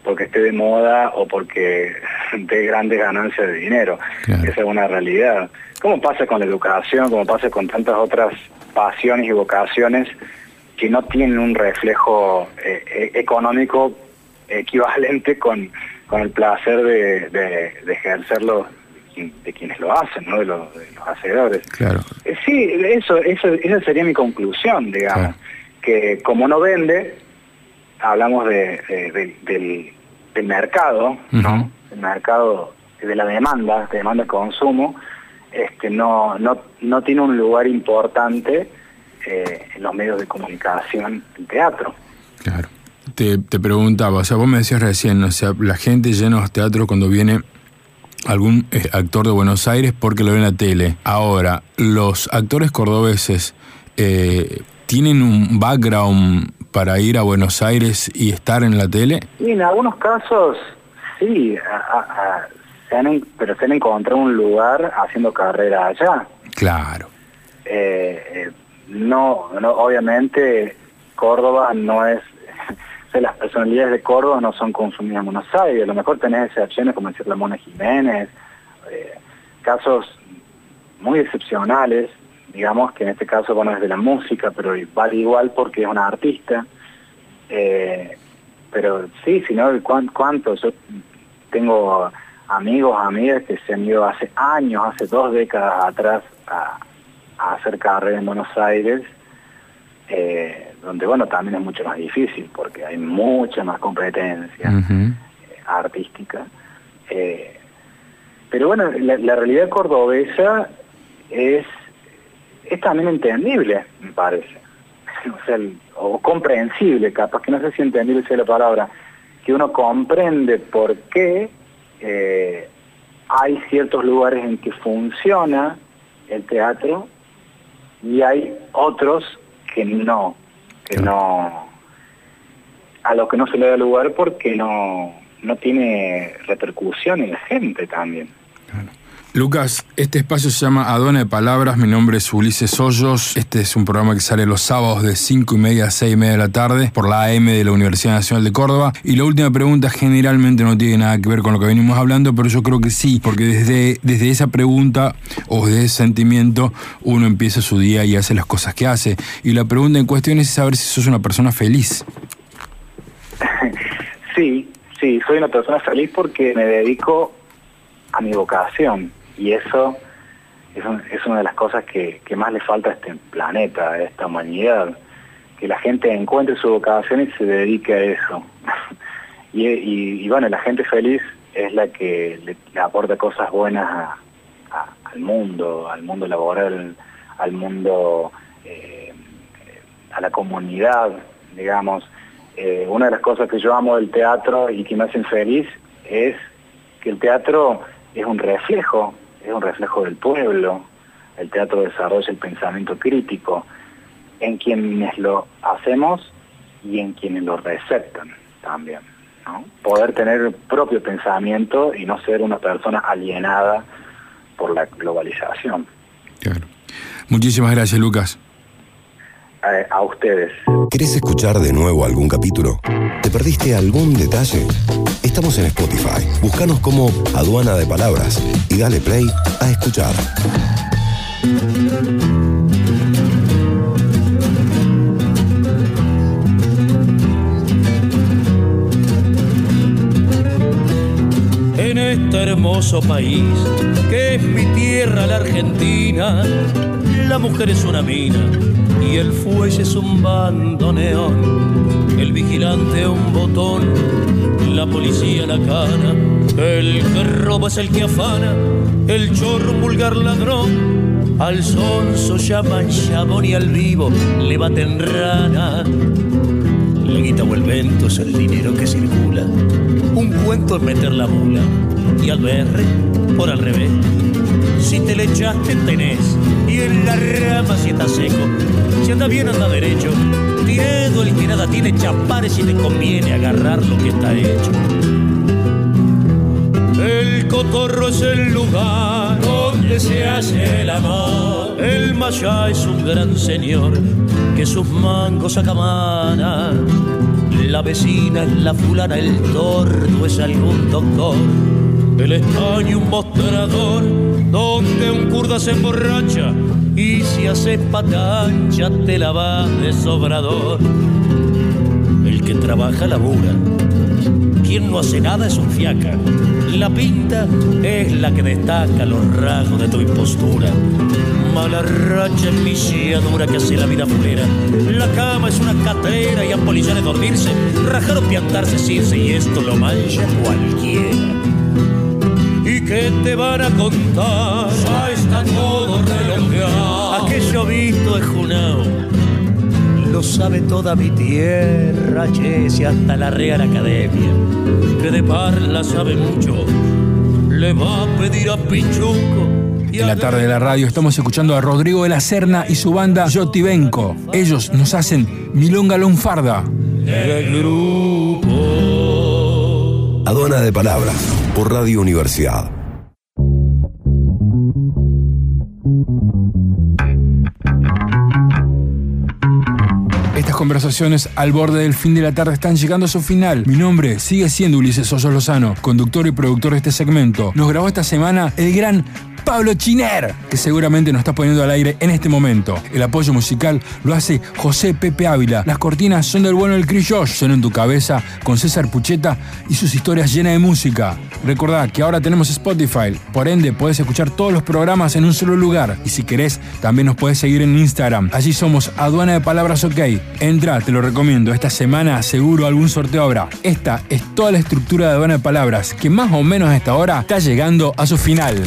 porque esté de moda o porque [laughs] dé grandes ganancias de dinero. Claro. Esa es una realidad. ¿Cómo pasa con la educación? ¿Cómo pasa con tantas otras pasiones y vocaciones que no tienen un reflejo eh, eh, económico equivalente con, con el placer de, de- de ejercerlo de quienes lo hacen, ¿no? de, los, de los hacedores. Claro. Eh, Sí, eso, eso, esa sería mi conclusión, digamos, Claro. que como no vende, hablamos de, de- del- del, del mercado, ¿no? El mercado de la demanda, de demanda de consumo, este, no, no, no tiene un lugar importante eh, en los medios de comunicación, el teatro. Claro. Te, te preguntaba, o sea, vos me decías recién, o sea, la gente llena los teatros cuando viene algún eh, actor de Buenos Aires porque lo ve en la tele. Ahora, los actores cordobeses eh, tienen un background para ir a Buenos Aires y estar en la tele. Y en algunos casos, sí, a- a- a- se han en- pero se han encontrado un lugar haciendo carrera allá. Claro. Eh, eh, no, no, obviamente Córdoba no es [laughs] las personalidades de Córdoba no son consumidas en Buenos Aires, a lo mejor tenés excepciones como decir la Mona Jiménez, eh, casos muy excepcionales, digamos que en este caso, bueno, es de la música, pero vale igual porque es una artista. Eh, pero sí, si no, ¿cuán- ¿cuántos? Yo tengo amigos, amigas que se han ido hace años, hace dos décadas atrás a, a hacer carrera en Buenos Aires, eh, donde, bueno, también es mucho más difícil porque hay mucha más competencia eh, artística. Eh, pero bueno, la, la realidad cordobesa es, es también entendible, me parece. [laughs] O sea, el- o comprensible, capaz que no sé si entendible sea la palabra, que uno comprende por qué eh, hay ciertos lugares en que funciona el teatro y hay otros que no, que no, a los que no se le da lugar porque no, no tiene repercusión en la gente también. Lucas, este espacio se llama Aduana de Palabras. Mi nombre es Ulises Hoyos. Este es un programa que sale los sábados de 5 y media a 6 y media de la tarde por la AM de la Universidad Nacional de Córdoba. Y la última pregunta generalmente no tiene nada que ver con lo que venimos hablando, pero yo creo que sí, porque desde, desde esa pregunta o desde ese sentimiento uno empieza su día y hace las cosas que hace. Y la pregunta en cuestión es saber si sos una persona feliz. [laughs] Sí, sí, soy una persona feliz porque me dedico a mi vocación y eso es, un- es una de las cosas que, más le falta a este planeta, a esta humanidad, que la gente encuentre su vocación y se dedique a eso. [laughs] y, bueno, la gente feliz es la que le, aporta cosas buenas al mundo, al mundo laboral, al mundo, eh, a la comunidad, digamos. Eh, una de las cosas que yo amo del teatro y que me hacen feliz es que el teatro es un reflejo, es un reflejo del pueblo. El teatro desarrolla el pensamiento crítico en quienes lo hacemos y en quienes lo receptan también. Poder tener propio pensamiento y no ser una persona alienada por la globalización. Muchísimas gracias, Lucas. A ustedes. ¿Querés escuchar de nuevo algún capítulo? ¿Te perdiste algún detalle? Estamos en Spotify. Búscanos como Aduana de Palabras y dale play a escuchar. en este hermoso país que es mi tierra, la Argentina. La mujer es una mina y el fuelle es un bandoneón. El vigilante un botón, la policía la cana. El que roba es el que afana, el chorro un vulgar ladrón. Al sonso llaman chabón y al vivo le baten rana. La guita o el vento es el dinero que circula. Un cuento es meter la mula. Y al BR, por al revés. Si te le echaste, tenés. Y en la rama si está seco. Si anda bien, anda derecho. Tirado el que nada tiene chapares y te conviene agarrar lo que está hecho. El cotorro es el lugar donde se hace el amor. El maya es un gran señor que sus mangos acamana. La vecina es la fulana, el tordo es algún doctor. El estaño un mostrador donde un kurda se emborracha y si haces patancha te la vas de sobrador. El que trabaja labura quien no hace nada es un fiaca. La pinta es la que destaca los rasgos de tu impostura. Mala racha en dura que hace la vida fulera. La cama es una catera y a polizones dormirse. Rajar o piantarse circe y esto lo mancha cualquiera. ¿Y qué te van a contar? Ya está todo relojeado. Aquello visto es Junao lo sabe toda mi tierra, che, si hasta la Real Academia, que de parla sabe mucho, le va a pedir a Pichuco. En la tarde de la radio estamos escuchando a Rodrigo de la Serna y su banda Yotibenco. Ellos nos hacen Milonga Lunfarda. Aduana de Palabras por Radio Universidad. Estas conversaciones al borde del fin de la tarde están llegando a su final. Mi nombre sigue siendo Ulises Hoyos Lozano, conductor y productor de este segmento. Nos grabó esta semana el gran Pablo Chiner, que seguramente nos está poniendo al aire en este momento. El apoyo musical lo hace José Pepe Ávila. Las cortinas son del bueno del Chris Josh, son en tu cabeza con César Pucheta y sus historias llenas de música. Recordá que ahora tenemos Spotify, por ende podés escuchar todos los programas en un solo lugar. Y si querés, también nos podés seguir en Instagram. Allí somos Aduana de Palabras OK. Entra, te lo recomiendo. Esta semana seguro algún sorteo habrá. Esta es toda la estructura de Aduana de Palabras, que más o menos a esta hora está llegando a su final.